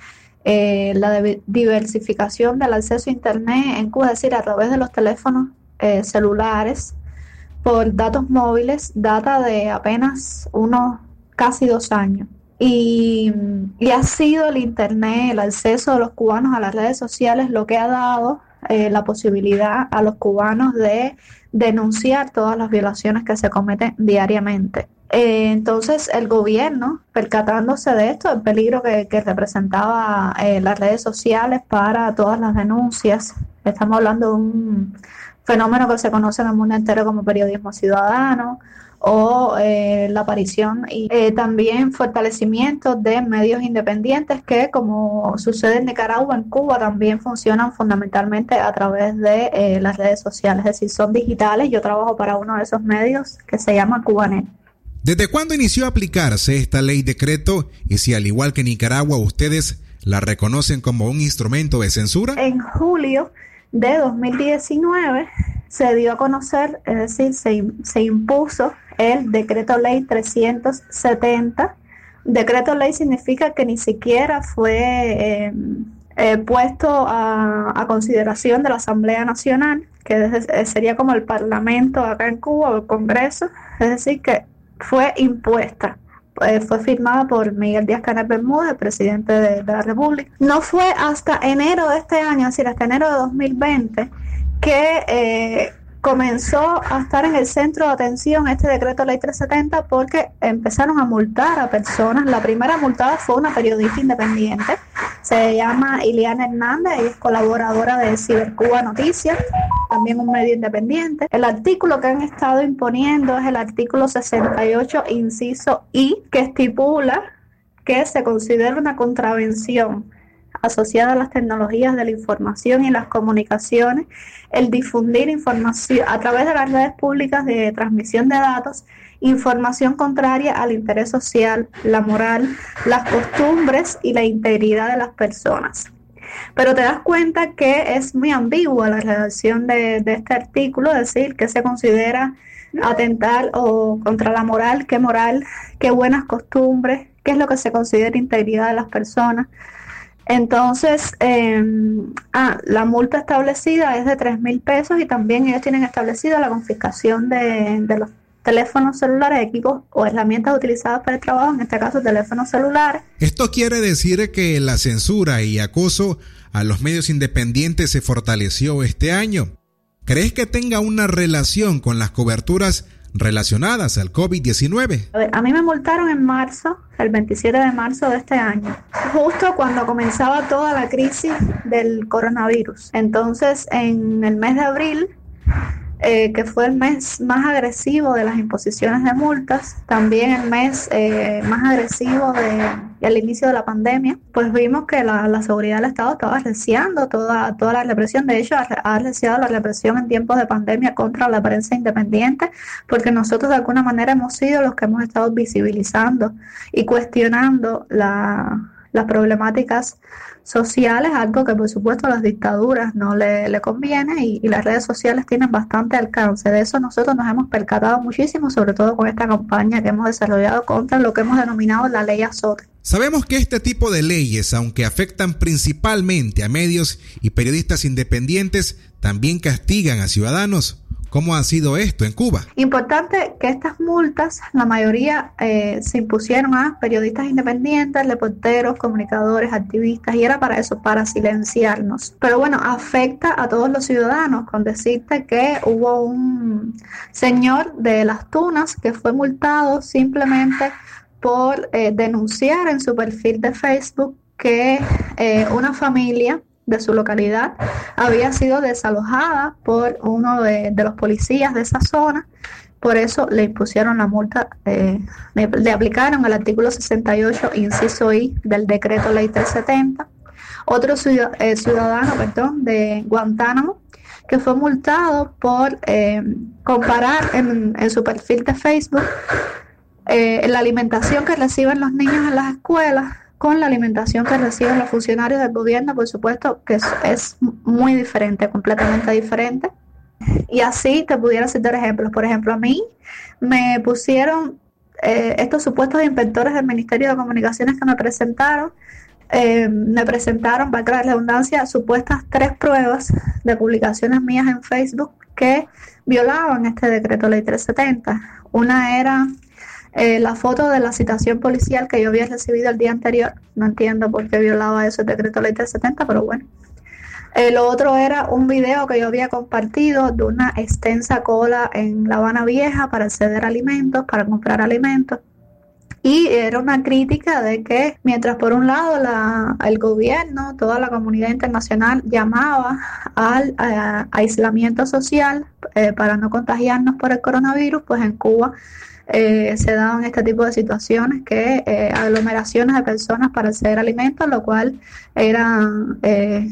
eh, la diversificación del acceso a Internet en Cuba, es decir, a través de los teléfonos eh, celulares, por datos móviles, data de apenas unos casi dos años. Y, ha sido el Internet, el acceso de los cubanos a las redes sociales lo que ha dado eh, la posibilidad a los cubanos de denunciar todas las violaciones que se cometen diariamente. Eh, entonces el gobierno, percatándose de esto, el peligro que, que representaba eh, las redes sociales para todas las denuncias, estamos hablando de un fenómeno que se conoce en el mundo entero como periodismo ciudadano o eh, la aparición y eh, también fortalecimiento de medios independientes que como sucede en Nicaragua, en Cuba también funcionan fundamentalmente a través de eh, las redes sociales, es decir, son digitales. Yo trabajo para uno de esos medios que se llama Cubanet. ¿Desde cuándo inició a aplicarse esta ley decreto y si al igual que Nicaragua ustedes la reconocen como un instrumento de censura? En julio de 2019 se dio a conocer, es decir, se, se impuso el decreto ley 370. Decreto ley significa que ni siquiera fue eh, eh, puesto a, consideración de la Asamblea Nacional, que es, sería como el Parlamento acá en Cuba o el Congreso, es decir, que fue impuesta. Eh, fue firmada por Miguel Díaz Canel Bermúdez, presidente de, la República. No fue hasta enero de este año, es decir, hasta enero de 2020, que eh, comenzó a estar en el centro de atención este decreto ley 370 porque empezaron a multar a personas. La primera multada fue una periodista independiente, se llama Iliana Hernández, ella es colaboradora de Cibercuba Noticias, también un medio independiente. El artículo que han estado imponiendo es el artículo 68, inciso I, que estipula que se considera una contravención asociada a las tecnologías de la información y las comunicaciones, el difundir información a través de las redes públicas de transmisión de datos, información contraria al interés social, la moral, las costumbres y la integridad de las personas. Pero te das cuenta que es muy ambigua la redacción de, este artículo, es decir, que se considera atentar o contra la moral, qué moral, qué buenas costumbres, qué es lo que se considera integridad de las personas. Entonces, eh, ah, la multa establecida es de 3 mil pesos y también ellos tienen establecida la confiscación de, de, los teléfonos celulares, equipos o herramientas utilizadas para el trabajo, en este caso teléfonos celulares. Esto quiere decir que la censura y acoso a los medios independientes se fortaleció este año. ¿Crees que tenga una relación con las coberturas relacionadas al COVID-19? A, mí me multaron en marzo, el 27 de marzo de este año, justo cuando comenzaba toda la crisis del coronavirus. Entonces, en el mes de abril, eh, que fue el mes más agresivo de las imposiciones de multas, también el mes eh, más agresivo del inicio de la pandemia, pues vimos que la, la, seguridad del Estado estaba arreciando toda, toda la represión. De hecho, ha arreciado la represión en tiempos de pandemia contra la prensa independiente, porque nosotros de alguna manera hemos sido los que hemos estado visibilizando y cuestionando la, las problemáticas sociales, algo que por supuesto a las dictaduras no le, le conviene y, y, las redes sociales tienen bastante alcance. De eso nosotros nos hemos percatado muchísimo, sobre todo con esta campaña que hemos desarrollado contra lo que hemos denominado la ley azote. Sabemos que este tipo de leyes, aunque afectan principalmente a medios y periodistas independientes, también castigan a ciudadanos. ¿Cómo ha sido esto en Cuba? Importante que estas multas, la mayoría eh, se impusieron a periodistas independientes, reporteros, comunicadores, activistas, y era para eso, para silenciarnos. Pero bueno, afecta a todos los ciudadanos, con decirte que hubo un señor de las Tunas que fue multado simplemente por eh, denunciar en su perfil de Facebook que eh, una familia de su localidad había sido desalojada por uno de, los policías de esa zona. Por eso le impusieron la multa, eh, le, aplicaron el artículo 68, inciso I del decreto ley 370. Otro eh, ciudadano perdón, de Guantánamo que fue multado por eh, comparar en, en, su perfil de Facebook eh, la alimentación que reciben los niños en las escuelas con la alimentación que reciben los funcionarios del gobierno, por supuesto que es, muy diferente, completamente diferente. Y así te pudiera citar ejemplos. Por ejemplo, a mí me pusieron eh, estos supuestos inspectores del Ministerio de Comunicaciones que me presentaron, eh, me presentaron, para la redundancia, supuestas tres pruebas de publicaciones mías en Facebook que violaban este decreto ley 370. Una era eh, la foto de la citación policial que yo había recibido el día anterior. No entiendo por qué violaba eso el decreto ley 370, pero bueno. El otro era un video que yo había compartido de una extensa cola en La Habana Vieja para acceder alimentos, para comprar alimentos. Y era una crítica de que mientras por un lado la, el gobierno, toda la comunidad internacional llamaba al a- aislamiento social eh, para no contagiarnos por el coronavirus, pues en Cuba eh, se daban este tipo de situaciones que eh, aglomeraciones de personas para acceder a alimentos, lo cual era, eh,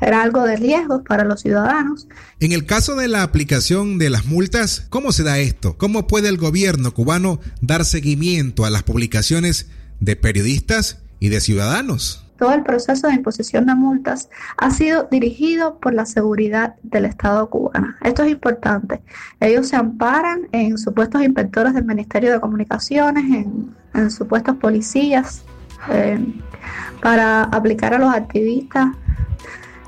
era algo de riesgo para los ciudadanos. En el caso de la aplicación de las multas, ¿cómo se da esto? ¿Cómo puede el gobierno cubano dar seguimiento a las publicaciones de periodistas y de ciudadanos? Todo el proceso de imposición de multas ha sido dirigido por la seguridad del Estado cubano. Esto es importante. Ellos se amparan en supuestos inspectores del Ministerio de Comunicaciones, en, supuestos policías, eh, para aplicar a los activistas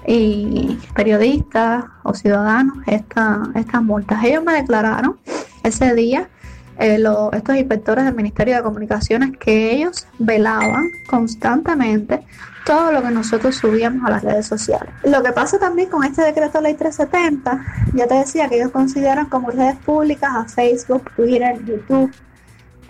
y periodistas o ciudadanos esta- estas multas. Ellos me declararon ese día, eh, lo- estos inspectores del Ministerio de Comunicaciones, que ellos velaban constantemente todo lo que nosotros subíamos a las redes sociales. Lo que pasa también con este decreto ley 370, ya te decía que ellos consideran como redes públicas a Facebook, Twitter, YouTube,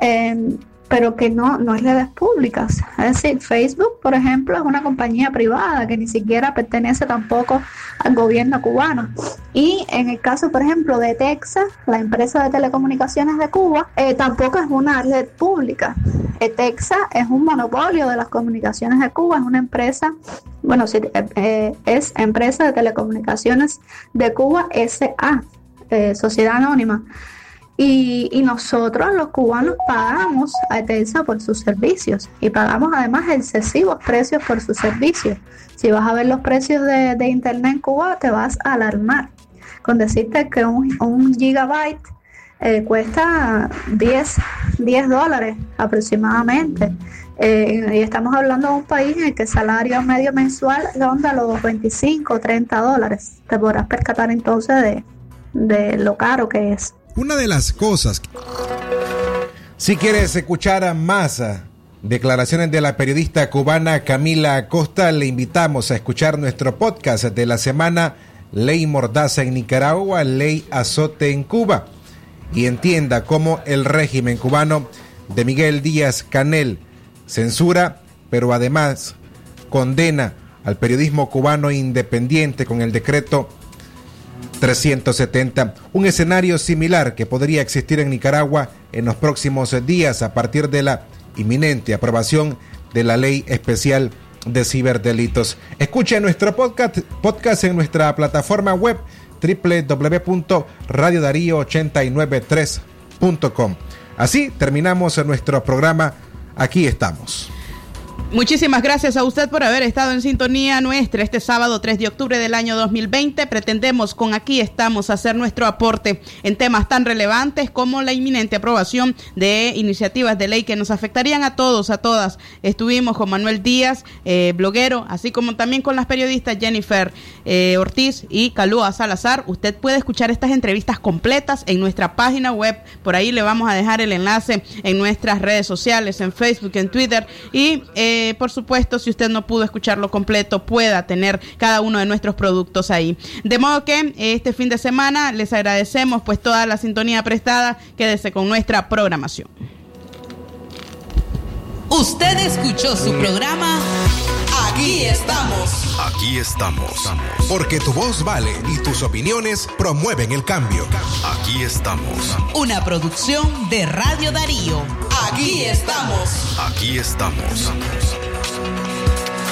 eh, pero que no, no es redes públicas. Es decir, Facebook, por ejemplo, es una compañía privada que ni siquiera pertenece tampoco al gobierno cubano. Y en el caso, por ejemplo, de Texas, la empresa de telecomunicaciones de Cuba, eh, tampoco es una red pública. Eh, Texas es un monopolio de las comunicaciones de Cuba, es una empresa, bueno, sí, eh, eh, es empresa de telecomunicaciones de Cuba SA, eh, sociedad anónima. Y, y nosotros los cubanos pagamos a ETELSA por sus servicios y pagamos además excesivos precios por sus servicios. Si vas a ver los precios de, de internet en Cuba te vas a alarmar con decirte que un, un gigabyte eh, cuesta 10, 10 dólares aproximadamente. Eh, y estamos hablando de un país en el que el salario medio mensual ronda los 25 o 30 dólares. Te podrás percatar entonces de, de lo caro que es. Una de las cosas Si quieres escuchar más ah, declaraciones de la periodista cubana Camila Acosta, le invitamos a escuchar nuestro podcast de la semana Ley Mordaza en Nicaragua, Ley Azote en Cuba. Y entienda cómo el régimen cubano de Miguel Díaz Canel censura, pero además condena al periodismo cubano independiente con el decreto 370, un escenario similar que podría existir en Nicaragua en los próximos días a partir de la inminente aprobación de la ley especial de ciberdelitos. Escuche nuestro podcast, en nuestra plataforma web www.radiodarío893.com. Así terminamos nuestro programa. Aquí estamos. Muchísimas gracias a usted por haber estado en sintonía nuestra este sábado 3 de octubre del año 2020. Pretendemos con aquí estamos hacer nuestro aporte en temas tan relevantes como la inminente aprobación de iniciativas de ley que nos afectarían a todos, a todas. Estuvimos con Manuel Díaz, eh, bloguero, así como también con las periodistas Jennifer eh, Ortiz y Calúa Salazar. Usted puede escuchar estas entrevistas completas en nuestra página web. Por ahí le vamos a dejar el enlace en nuestras redes sociales, en Facebook, en Twitter y eh, por supuesto, si usted no pudo escucharlo completo, pueda tener cada uno de nuestros productos ahí. De modo que este fin de semana les agradecemos pues toda la sintonía prestada. Quédese con nuestra programación. Usted escuchó su programa Aquí estamos. Aquí estamos. Porque tu voz vale y tus opiniones promueven el cambio. Aquí estamos. Una producción de Radio Darío. Aquí estamos. Aquí estamos.